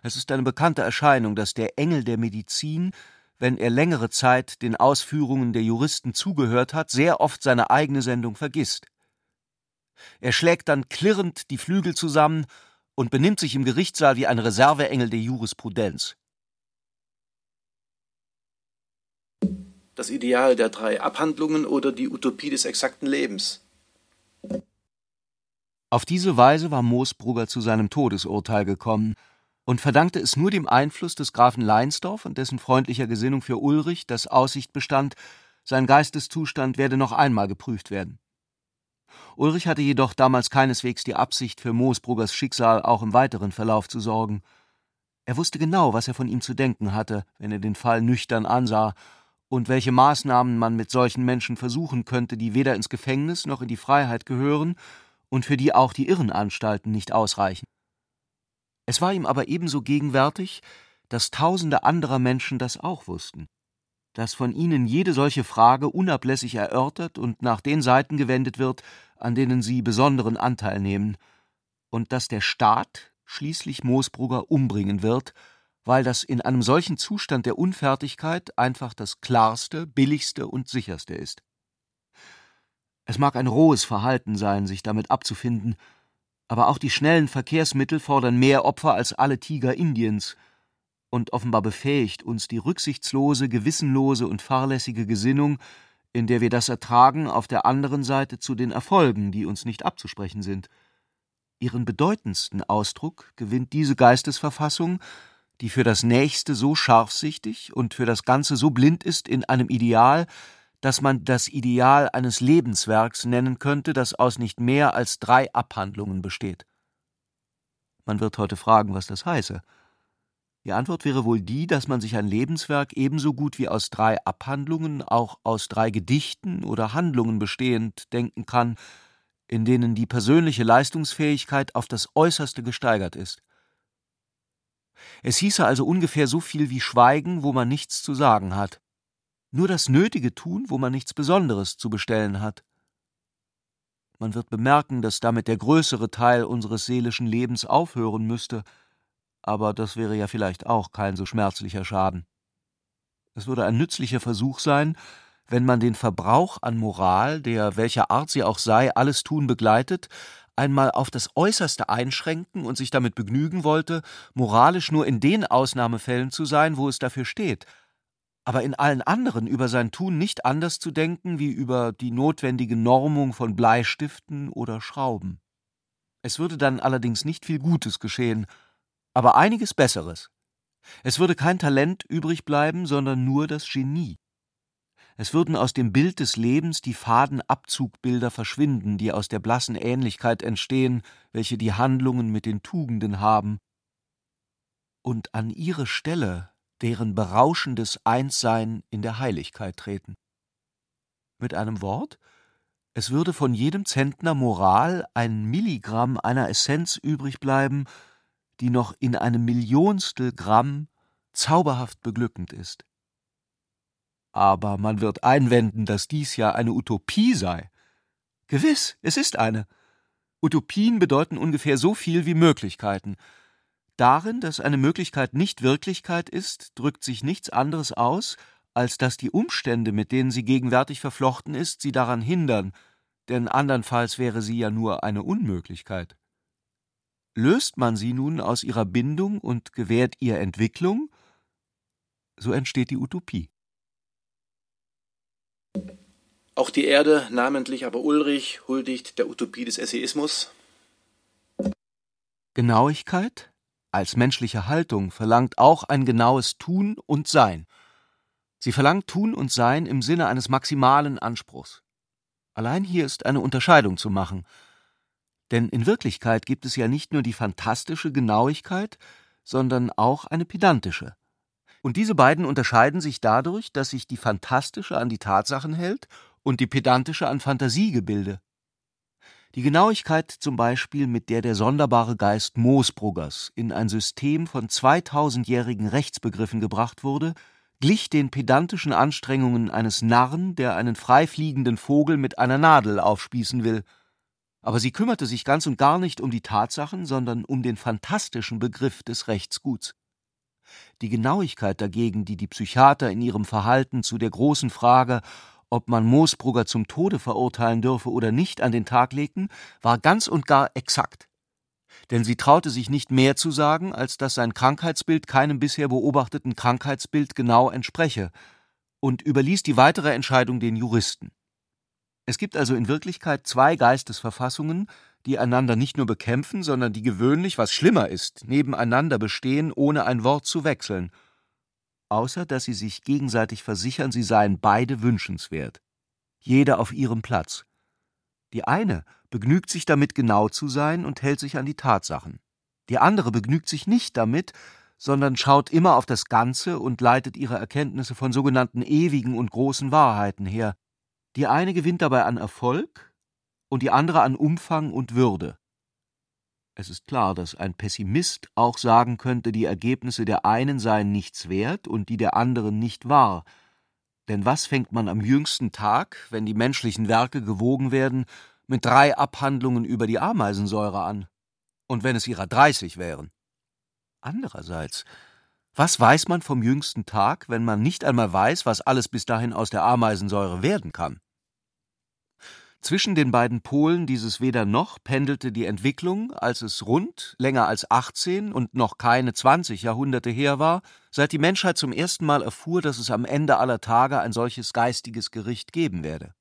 Es ist eine bekannte Erscheinung, dass der Engel der Medizin, wenn er längere Zeit den Ausführungen der Juristen zugehört hat, sehr oft seine eigene Sendung vergisst. Er schlägt dann klirrend die Flügel zusammen und benimmt sich im Gerichtssaal wie ein Reserveengel der Jurisprudenz. das Ideal der drei Abhandlungen oder die Utopie des exakten Lebens. Auf diese Weise war Moosbrugger zu seinem Todesurteil gekommen, und verdankte es nur dem Einfluss des Grafen Leinsdorf und dessen freundlicher Gesinnung für Ulrich, dass Aussicht bestand, sein Geisteszustand werde noch einmal geprüft werden. Ulrich hatte jedoch damals keineswegs die Absicht, für Moosbruggers Schicksal auch im weiteren Verlauf zu sorgen. Er wusste genau, was er von ihm zu denken hatte, wenn er den Fall nüchtern ansah, und welche Maßnahmen man mit solchen Menschen versuchen könnte, die weder ins Gefängnis noch in die Freiheit gehören und für die auch die Irrenanstalten nicht ausreichen. Es war ihm aber ebenso gegenwärtig, dass tausende anderer Menschen das auch wussten, dass von ihnen jede solche Frage unablässig erörtert und nach den Seiten gewendet wird, an denen sie besonderen Anteil nehmen, und dass der Staat schließlich Moosbrugger umbringen wird, weil das in einem solchen Zustand der Unfertigkeit einfach das klarste, billigste und sicherste ist. Es mag ein rohes Verhalten sein, sich damit abzufinden, aber auch die schnellen Verkehrsmittel fordern mehr Opfer als alle Tiger Indiens, und offenbar befähigt uns die rücksichtslose, gewissenlose und fahrlässige Gesinnung, in der wir das ertragen, auf der anderen Seite zu den Erfolgen, die uns nicht abzusprechen sind. Ihren bedeutendsten Ausdruck gewinnt diese Geistesverfassung, die für das Nächste so scharfsichtig und für das Ganze so blind ist in einem Ideal, dass man das Ideal eines Lebenswerks nennen könnte, das aus nicht mehr als drei Abhandlungen besteht. Man wird heute fragen, was das heiße. Die Antwort wäre wohl die, dass man sich ein Lebenswerk ebenso gut wie aus drei Abhandlungen, auch aus drei Gedichten oder Handlungen bestehend denken kann, in denen die persönliche Leistungsfähigkeit auf das Äußerste gesteigert ist. Es hieße also ungefähr so viel wie Schweigen, wo man nichts zu sagen hat. Nur das Nötige tun, wo man nichts Besonderes zu bestellen hat. Man wird bemerken, dass damit der größere Teil unseres seelischen Lebens aufhören müsste, aber das wäre ja vielleicht auch kein so schmerzlicher Schaden. Es würde ein nützlicher Versuch sein, wenn man den Verbrauch an Moral, der welcher Art sie auch sei, alles tun begleitet, einmal auf das Äußerste einschränken und sich damit begnügen wollte, moralisch nur in den Ausnahmefällen zu sein, wo es dafür steht, aber in allen anderen über sein Tun nicht anders zu denken wie über die notwendige Normung von Bleistiften oder Schrauben. Es würde dann allerdings nicht viel Gutes geschehen, aber einiges Besseres. Es würde kein Talent übrig bleiben, sondern nur das Genie. Es würden aus dem Bild des Lebens die faden Abzugbilder verschwinden, die aus der blassen Ähnlichkeit entstehen, welche die Handlungen mit den Tugenden haben, und an ihre Stelle deren berauschendes Einssein in der Heiligkeit treten. Mit einem Wort, es würde von jedem Zentner Moral ein Milligramm einer Essenz übrig bleiben, die noch in einem Millionstel Gramm zauberhaft beglückend ist. Aber man wird einwenden, dass dies ja eine Utopie sei. Gewiss, es ist eine. Utopien bedeuten ungefähr so viel wie Möglichkeiten. Darin, dass eine Möglichkeit nicht Wirklichkeit ist, drückt sich nichts anderes aus, als dass die Umstände, mit denen sie gegenwärtig verflochten ist, sie daran hindern, denn andernfalls wäre sie ja nur eine Unmöglichkeit. Löst man sie nun aus ihrer Bindung und gewährt ihr Entwicklung, so entsteht die Utopie. Auch die Erde, namentlich aber Ulrich, huldigt der Utopie des Essayismus. Genauigkeit als menschliche Haltung verlangt auch ein genaues Tun und Sein. Sie verlangt Tun und Sein im Sinne eines maximalen Anspruchs. Allein hier ist eine Unterscheidung zu machen – denn in Wirklichkeit gibt es ja nicht nur die phantastische Genauigkeit, sondern auch eine pedantische. Und diese beiden unterscheiden sich dadurch, dass sich die phantastische an die Tatsachen hält und die pedantische an Fantasiegebilde. Die Genauigkeit zum Beispiel, mit der der sonderbare Geist Moosbruggers in ein System von zweitausendjährigen Rechtsbegriffen gebracht wurde, glich den pedantischen Anstrengungen eines Narren, der einen freifliegenden Vogel mit einer Nadel aufspießen will – aber sie kümmerte sich ganz und gar nicht um die Tatsachen, sondern um den fantastischen Begriff des Rechtsguts. Die Genauigkeit dagegen, die die Psychiater in ihrem Verhalten zu der großen Frage, ob man Moosbrugger zum Tode verurteilen dürfe oder nicht, an den Tag legten, war ganz und gar exakt. Denn sie traute sich nicht mehr zu sagen, als dass sein Krankheitsbild keinem bisher beobachteten Krankheitsbild genau entspreche, und überließ die weitere Entscheidung den Juristen. Es gibt also in Wirklichkeit zwei Geistesverfassungen, die einander nicht nur bekämpfen, sondern die gewöhnlich, was schlimmer ist, nebeneinander bestehen, ohne ein Wort zu wechseln, außer dass sie sich gegenseitig versichern, sie seien beide wünschenswert, jeder auf ihrem Platz. Die eine begnügt sich damit, genau zu sein und hält sich an die Tatsachen. Die andere begnügt sich nicht damit, sondern schaut immer auf das Ganze und leitet ihre Erkenntnisse von sogenannten ewigen und großen Wahrheiten her. Die eine gewinnt dabei an Erfolg und die andere an Umfang und Würde. Es ist klar, dass ein Pessimist auch sagen könnte, die Ergebnisse der einen seien nichts wert und die der anderen nicht wahr. Denn was fängt man am jüngsten Tag, wenn die menschlichen Werke gewogen werden, mit drei Abhandlungen über die Ameisensäure an? Und wenn es ihrer dreißig wären? Andererseits, was weiß man vom jüngsten Tag, wenn man nicht einmal weiß, was alles bis dahin aus der Ameisensäure werden kann? Zwischen den beiden Polen dieses Weder noch pendelte die Entwicklung, als es rund, länger als 18 und noch keine 20 Jahrhunderte her war, seit die Menschheit zum ersten Mal erfuhr, dass es am Ende aller Tage ein solches geistiges Gericht geben werde.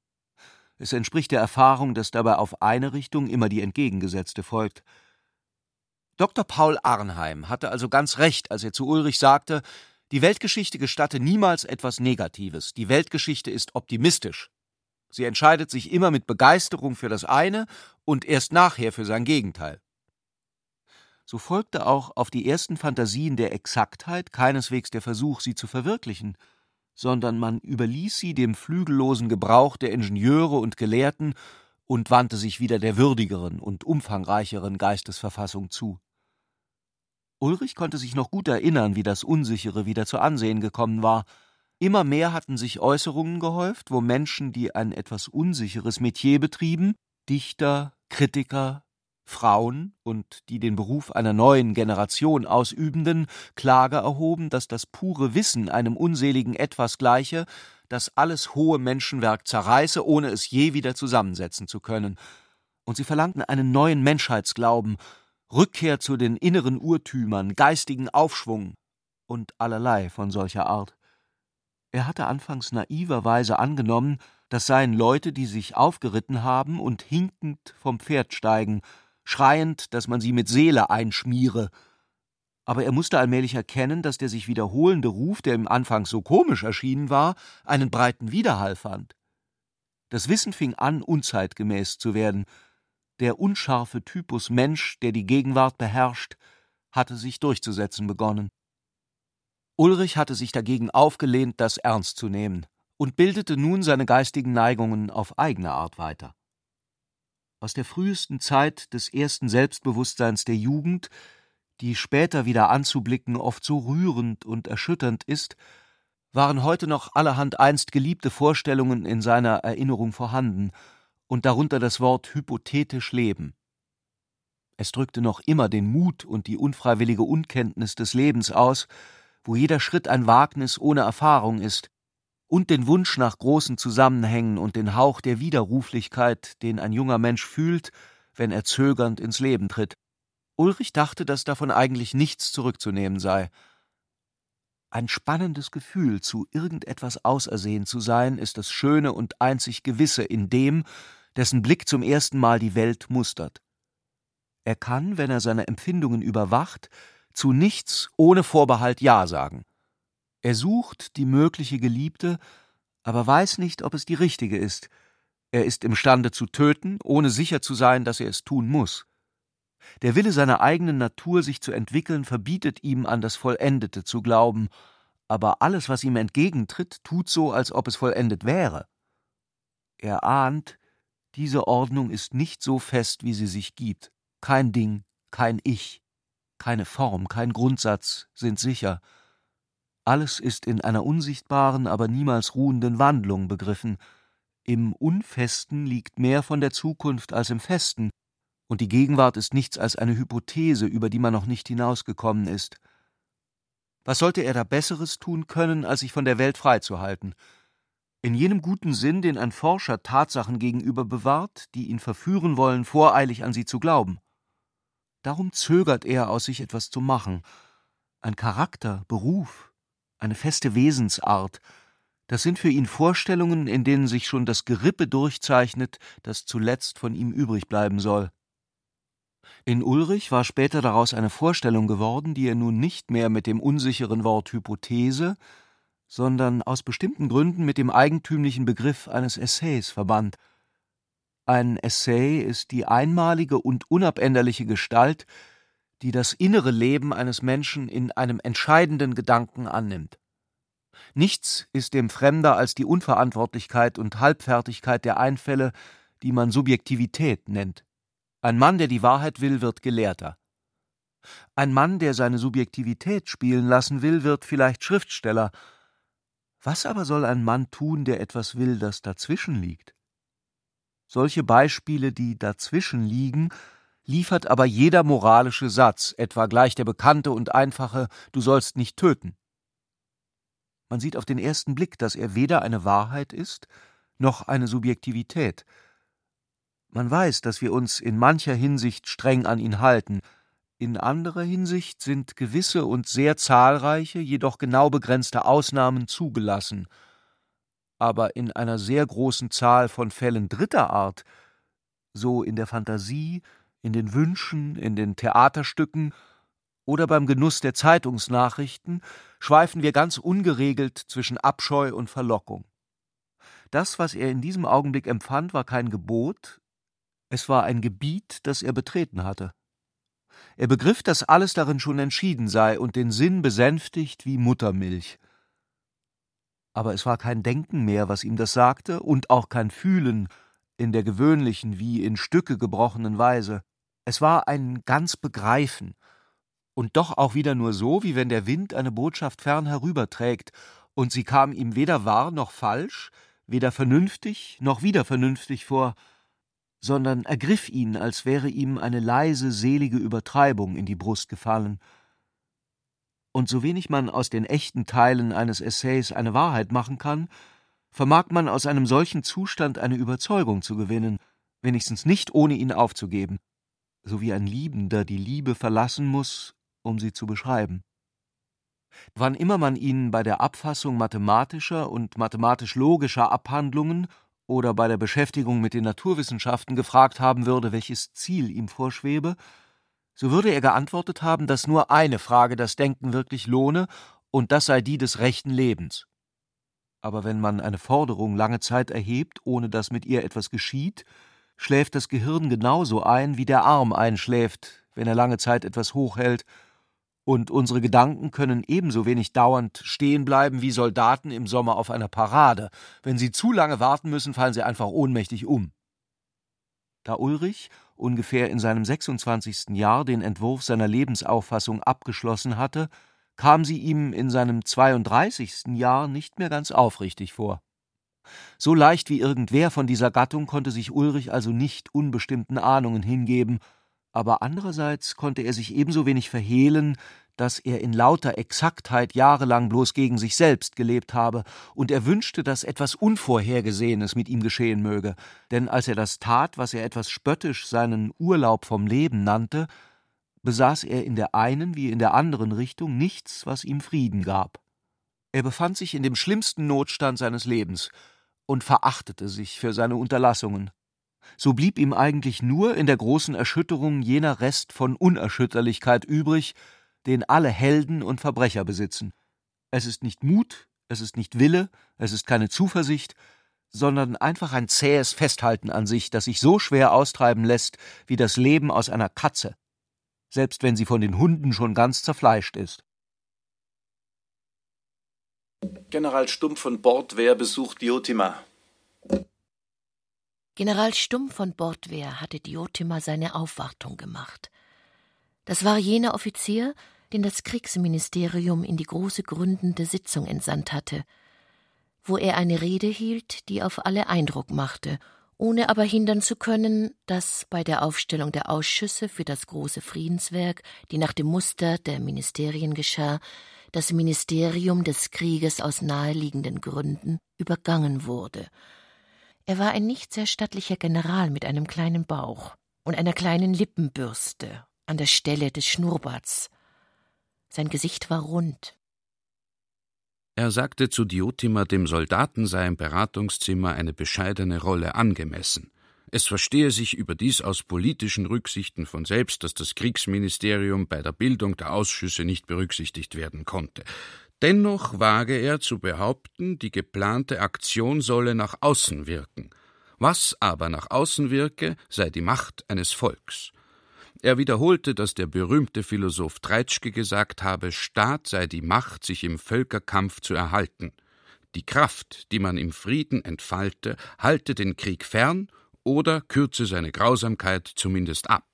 Es entspricht der Erfahrung, dass dabei auf eine Richtung immer die entgegengesetzte folgt, Dr. Paul Arnheim hatte also ganz recht, als er zu Ulrich sagte, die Weltgeschichte gestatte niemals etwas Negatives, die Weltgeschichte ist optimistisch. Sie entscheidet sich immer mit Begeisterung für das eine und erst nachher für sein Gegenteil. So folgte auch auf die ersten Fantasien der Exaktheit keineswegs der Versuch, sie zu verwirklichen, sondern man überließ sie dem flügellosen Gebrauch der Ingenieure und Gelehrten und wandte sich wieder der würdigeren und umfangreicheren Geistesverfassung zu. Ulrich konnte sich noch gut erinnern, wie das Unsichere wieder zu Ansehen gekommen war. Immer mehr hatten sich Äußerungen gehäuft, wo Menschen, die ein etwas unsicheres Metier betrieben, Dichter, Kritiker, Frauen und die den Beruf einer neuen Generation ausübenden, Klage erhoben, dass das pure Wissen einem unseligen Etwas gleiche, das alles hohe Menschenwerk zerreiße, ohne es je wieder zusammensetzen zu können. Und sie verlangten einen neuen Menschheitsglauben, Rückkehr zu den inneren Urtümern, geistigen Aufschwung und allerlei von solcher Art. Er hatte anfangs naiverweise angenommen, das seien Leute, die sich aufgeritten haben und hinkend vom Pferd steigen, schreiend, dass man sie mit Seele einschmiere. Aber er musste allmählich erkennen, dass der sich wiederholende Ruf, der ihm anfangs so komisch erschienen war, einen breiten Widerhall fand. Das Wissen fing an, unzeitgemäß zu werden. Der unscharfe Typus Mensch, der die Gegenwart beherrscht, hatte sich durchzusetzen begonnen. Ulrich hatte sich dagegen aufgelehnt, das ernst zu nehmen, und bildete nun seine geistigen Neigungen auf eigene Art weiter. Aus der frühesten Zeit des ersten Selbstbewusstseins der Jugend, die später wieder anzublicken oft so rührend und erschütternd ist, waren heute noch allerhand einst geliebte Vorstellungen in seiner Erinnerung vorhanden und darunter das Wort hypothetisch Leben. Es drückte noch immer den Mut und die unfreiwillige Unkenntnis des Lebens aus, wo jeder Schritt ein Wagnis ohne Erfahrung ist, und den Wunsch nach großen Zusammenhängen und den Hauch der Widerruflichkeit, den ein junger Mensch fühlt, wenn er zögernd ins Leben tritt. Ulrich dachte, dass davon eigentlich nichts zurückzunehmen sei. Ein spannendes Gefühl, zu irgendetwas ausersehen zu sein, ist das Schöne und einzig Gewisse in dem, dessen Blick zum ersten Mal die Welt mustert. Er kann, wenn er seine Empfindungen überwacht, zu nichts ohne Vorbehalt Ja sagen. Er sucht die mögliche Geliebte, aber weiß nicht, ob es die richtige ist. Er ist imstande zu töten, ohne sicher zu sein, dass er es tun muss. Der Wille seiner eigenen Natur, sich zu entwickeln, verbietet ihm, an das Vollendete zu glauben, aber alles, was ihm entgegentritt, tut so, als ob es vollendet wäre. Er ahnt, diese Ordnung ist nicht so fest, wie sie sich gibt. Kein Ding, kein Ich, keine Form, kein Grundsatz sind sicher. Alles ist in einer unsichtbaren, aber niemals ruhenden Wandlung begriffen. Im Unfesten liegt mehr von der Zukunft als im Festen, und die Gegenwart ist nichts als eine Hypothese, über die man noch nicht hinausgekommen ist. Was sollte er da Besseres tun können, als sich von der Welt freizuhalten? In jenem guten Sinn, den ein Forscher Tatsachen gegenüber bewahrt, die ihn verführen wollen, voreilig an sie zu glauben. Darum zögert er, aus sich etwas zu machen. Ein Charakter, Beruf, eine feste Wesensart, das sind für ihn Vorstellungen, in denen sich schon das Gerippe durchzeichnet, das zuletzt von ihm übrig bleiben soll. In Ulrich war später daraus eine Vorstellung geworden, die er nun nicht mehr mit dem unsicheren Wort Hypothese, sondern aus bestimmten Gründen mit dem eigentümlichen Begriff eines Essays verband. Ein Essay ist die einmalige und unabänderliche Gestalt, die das innere Leben eines Menschen in einem entscheidenden Gedanken annimmt. Nichts ist dem fremder als die Unverantwortlichkeit und Halbfertigkeit der Einfälle, die man Subjektivität nennt. Ein Mann, der die Wahrheit will, wird Gelehrter. Ein Mann, der seine Subjektivität spielen lassen will, wird vielleicht Schriftsteller. Was aber soll ein Mann tun, der etwas will, das dazwischen liegt? Solche Beispiele, die dazwischen liegen, liefert aber jeder moralische Satz, etwa gleich der bekannte und einfache Du sollst nicht töten. Man sieht auf den ersten Blick, dass er weder eine Wahrheit ist, noch eine Subjektivität, man weiß, dass wir uns in mancher Hinsicht streng an ihn halten, in anderer Hinsicht sind gewisse und sehr zahlreiche, jedoch genau begrenzte Ausnahmen zugelassen. Aber in einer sehr großen Zahl von Fällen dritter Art, so in der Fantasie, in den Wünschen, in den Theaterstücken oder beim Genuss der Zeitungsnachrichten, schweifen wir ganz ungeregelt zwischen Abscheu und Verlockung. Das, was er in diesem Augenblick empfand, war kein Gebot, es war ein Gebiet, das er betreten hatte. Er begriff, dass alles darin schon entschieden sei und den Sinn besänftigt wie Muttermilch. Aber es war kein Denken mehr, was ihm das sagte, und auch kein Fühlen in der gewöhnlichen, wie in Stücke gebrochenen Weise. Es war ein ganz Begreifen, und doch auch wieder nur so, wie wenn der Wind eine Botschaft fern herüberträgt, und sie kam ihm weder wahr noch falsch, weder vernünftig noch wieder vernünftig vor, sondern ergriff ihn, als wäre ihm eine leise, selige Übertreibung in die Brust gefallen. Und so wenig man aus den echten Teilen eines Essays eine Wahrheit machen kann, vermag man aus einem solchen Zustand eine Überzeugung zu gewinnen, wenigstens nicht ohne ihn aufzugeben, so wie ein Liebender die Liebe verlassen muss, um sie zu beschreiben. Wann immer man ihn bei der Abfassung mathematischer und mathematisch-logischer Abhandlungen oder bei der Beschäftigung mit den Naturwissenschaften gefragt haben würde, welches Ziel ihm vorschwebe, so würde er geantwortet haben, dass nur eine Frage das Denken wirklich lohne, und das sei die des rechten Lebens. Aber wenn man eine Forderung lange Zeit erhebt, ohne dass mit ihr etwas geschieht, schläft das Gehirn genauso ein, wie der Arm einschläft, wenn er lange Zeit etwas hochhält und unsere Gedanken können ebenso wenig dauernd stehen bleiben wie Soldaten im Sommer auf einer Parade. Wenn sie zu lange warten müssen, fallen sie einfach ohnmächtig um. Da Ulrich ungefähr in seinem 26. Jahr den Entwurf seiner Lebensauffassung abgeschlossen hatte, kam sie ihm in seinem 32. Jahr nicht mehr ganz aufrichtig vor. So leicht wie irgendwer von dieser Gattung konnte sich Ulrich also nicht unbestimmten Ahnungen hingeben aber andererseits konnte er sich ebenso wenig verhehlen, dass er in lauter Exaktheit jahrelang bloß gegen sich selbst gelebt habe, und er wünschte, dass etwas Unvorhergesehenes mit ihm geschehen möge, denn als er das tat, was er etwas spöttisch seinen Urlaub vom Leben nannte, besaß er in der einen wie in der anderen Richtung nichts, was ihm Frieden gab. Er befand sich in dem schlimmsten Notstand seines Lebens und verachtete sich für seine Unterlassungen so blieb ihm eigentlich nur in der großen Erschütterung jener Rest von Unerschütterlichkeit übrig, den alle Helden und Verbrecher besitzen. Es ist nicht Mut, es ist nicht Wille, es ist keine Zuversicht, sondern einfach ein zähes Festhalten an sich, das sich so schwer austreiben lässt wie das Leben aus einer Katze, selbst wenn sie von den Hunden schon ganz zerfleischt ist. General Stumpf von Bordwehr besucht Diotima. General Stumm von Bordwehr hatte Diotima seine Aufwartung gemacht. Das war jener Offizier, den das Kriegsministerium in die große gründende Sitzung entsandt hatte, wo er eine Rede hielt, die auf alle Eindruck machte, ohne aber hindern zu können, dass bei der Aufstellung der Ausschüsse für das große Friedenswerk, die nach dem Muster der Ministerien geschah, das Ministerium des Krieges aus naheliegenden Gründen übergangen wurde er war ein nicht sehr stattlicher General mit einem kleinen Bauch und einer kleinen Lippenbürste an der Stelle des Schnurrbarts. Sein Gesicht war rund. Er sagte zu Diotima, dem Soldaten sei im Beratungszimmer eine bescheidene Rolle angemessen, Es verstehe sich überdies aus politischen Rücksichten von selbst, dass das Kriegsministerium bei der Bildung der Ausschüsse nicht berücksichtigt werden konnte. Dennoch wage er zu behaupten, die geplante Aktion solle nach außen wirken. Was aber nach außen wirke, sei die Macht eines Volks. Er wiederholte, dass der berühmte Philosoph Treitschke gesagt habe, Staat sei die Macht, sich im Völkerkampf zu erhalten. Die Kraft, die man im Frieden entfalte, halte den Krieg fern oder kürze seine Grausamkeit zumindest ab.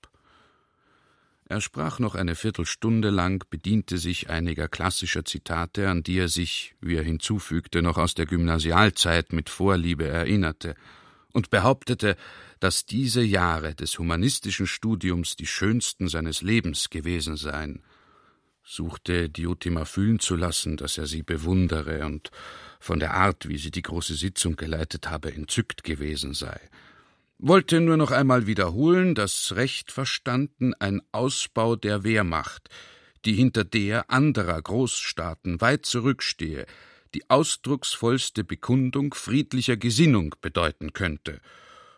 Er sprach noch eine Viertelstunde lang, bediente sich einiger klassischer Zitate, an die er sich, wie er hinzufügte, noch aus der Gymnasialzeit mit Vorliebe erinnerte, und behauptete, dass diese Jahre des humanistischen Studiums die schönsten seines Lebens gewesen seien, suchte Diotima fühlen zu lassen, dass er sie bewundere und von der Art, wie sie die große Sitzung geleitet habe, entzückt gewesen sei wollte nur noch einmal wiederholen, dass recht verstanden ein Ausbau der Wehrmacht, die hinter der anderer Großstaaten weit zurückstehe, die ausdrucksvollste Bekundung friedlicher Gesinnung bedeuten könnte,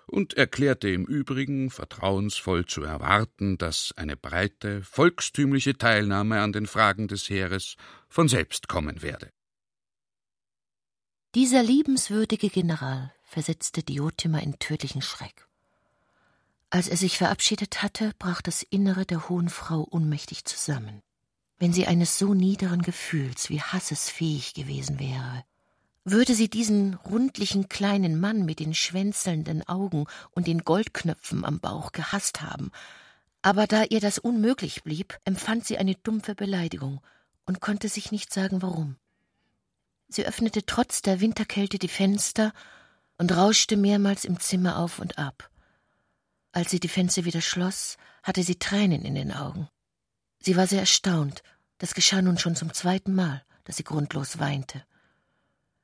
und erklärte im Übrigen vertrauensvoll zu erwarten, dass eine breite, volkstümliche Teilnahme an den Fragen des Heeres von selbst kommen werde. Dieser liebenswürdige General versetzte Diotima in tödlichen Schreck. Als er sich verabschiedet hatte, brach das Innere der hohen Frau unmächtig zusammen. Wenn sie eines so niederen Gefühls wie Hasses fähig gewesen wäre, würde sie diesen rundlichen kleinen Mann mit den schwänzelnden Augen und den Goldknöpfen am Bauch gehasst haben, aber da ihr das unmöglich blieb, empfand sie eine dumpfe Beleidigung und konnte sich nicht sagen warum. Sie öffnete trotz der Winterkälte die Fenster und rauschte mehrmals im Zimmer auf und ab. Als sie die Fenster wieder schloss, hatte sie Tränen in den Augen. Sie war sehr erstaunt, das geschah nun schon zum zweiten Mal, dass sie grundlos weinte.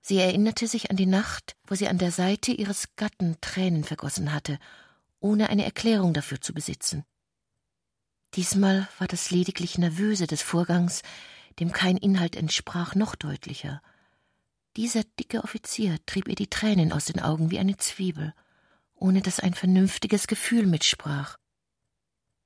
Sie erinnerte sich an die Nacht, wo sie an der Seite ihres Gatten Tränen vergossen hatte, ohne eine Erklärung dafür zu besitzen. Diesmal war das lediglich Nervöse des Vorgangs, dem kein Inhalt entsprach, noch deutlicher. Dieser dicke Offizier trieb ihr die Tränen aus den Augen wie eine Zwiebel, ohne dass ein vernünftiges Gefühl mitsprach.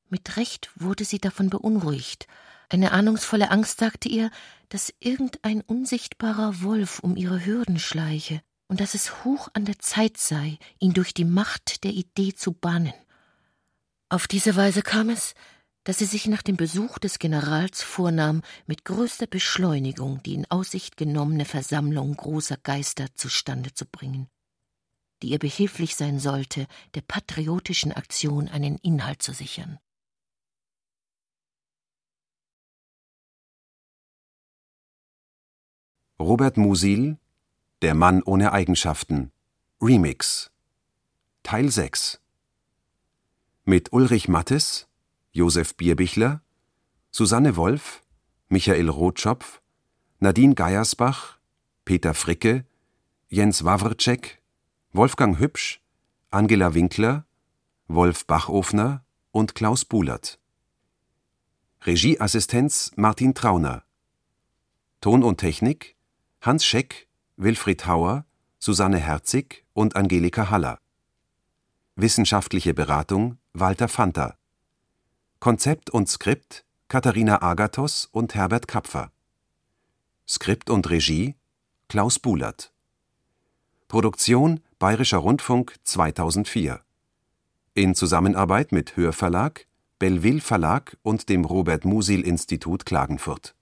Mit Recht wurde sie davon beunruhigt. Eine ahnungsvolle Angst sagte ihr, dass irgendein unsichtbarer Wolf um ihre Hürden schleiche und dass es hoch an der Zeit sei, ihn durch die Macht der Idee zu bannen. Auf diese Weise kam es, dass sie sich nach dem Besuch des Generals vornahm, mit größter Beschleunigung die in Aussicht genommene Versammlung großer Geister zustande zu bringen, die ihr behilflich sein sollte, der patriotischen Aktion einen Inhalt zu sichern. Robert Musil Der Mann ohne Eigenschaften Remix Teil 6 Mit Ulrich Mattes Josef Bierbichler, Susanne Wolf, Michael Rotschopf, Nadine Geiersbach, Peter Fricke, Jens Wawrczek, Wolfgang Hübsch, Angela Winkler, Wolf Bachofner und Klaus Buhlert. Regieassistenz Martin Trauner. Ton und Technik Hans Scheck, Wilfried Hauer, Susanne Herzig und Angelika Haller. Wissenschaftliche Beratung Walter Fanta. Konzept und Skript Katharina Agathos und Herbert Kapfer. Skript und Regie Klaus Buhlert. Produktion Bayerischer Rundfunk 2004. In Zusammenarbeit mit Hörverlag, Belleville Verlag und dem Robert Musil Institut Klagenfurt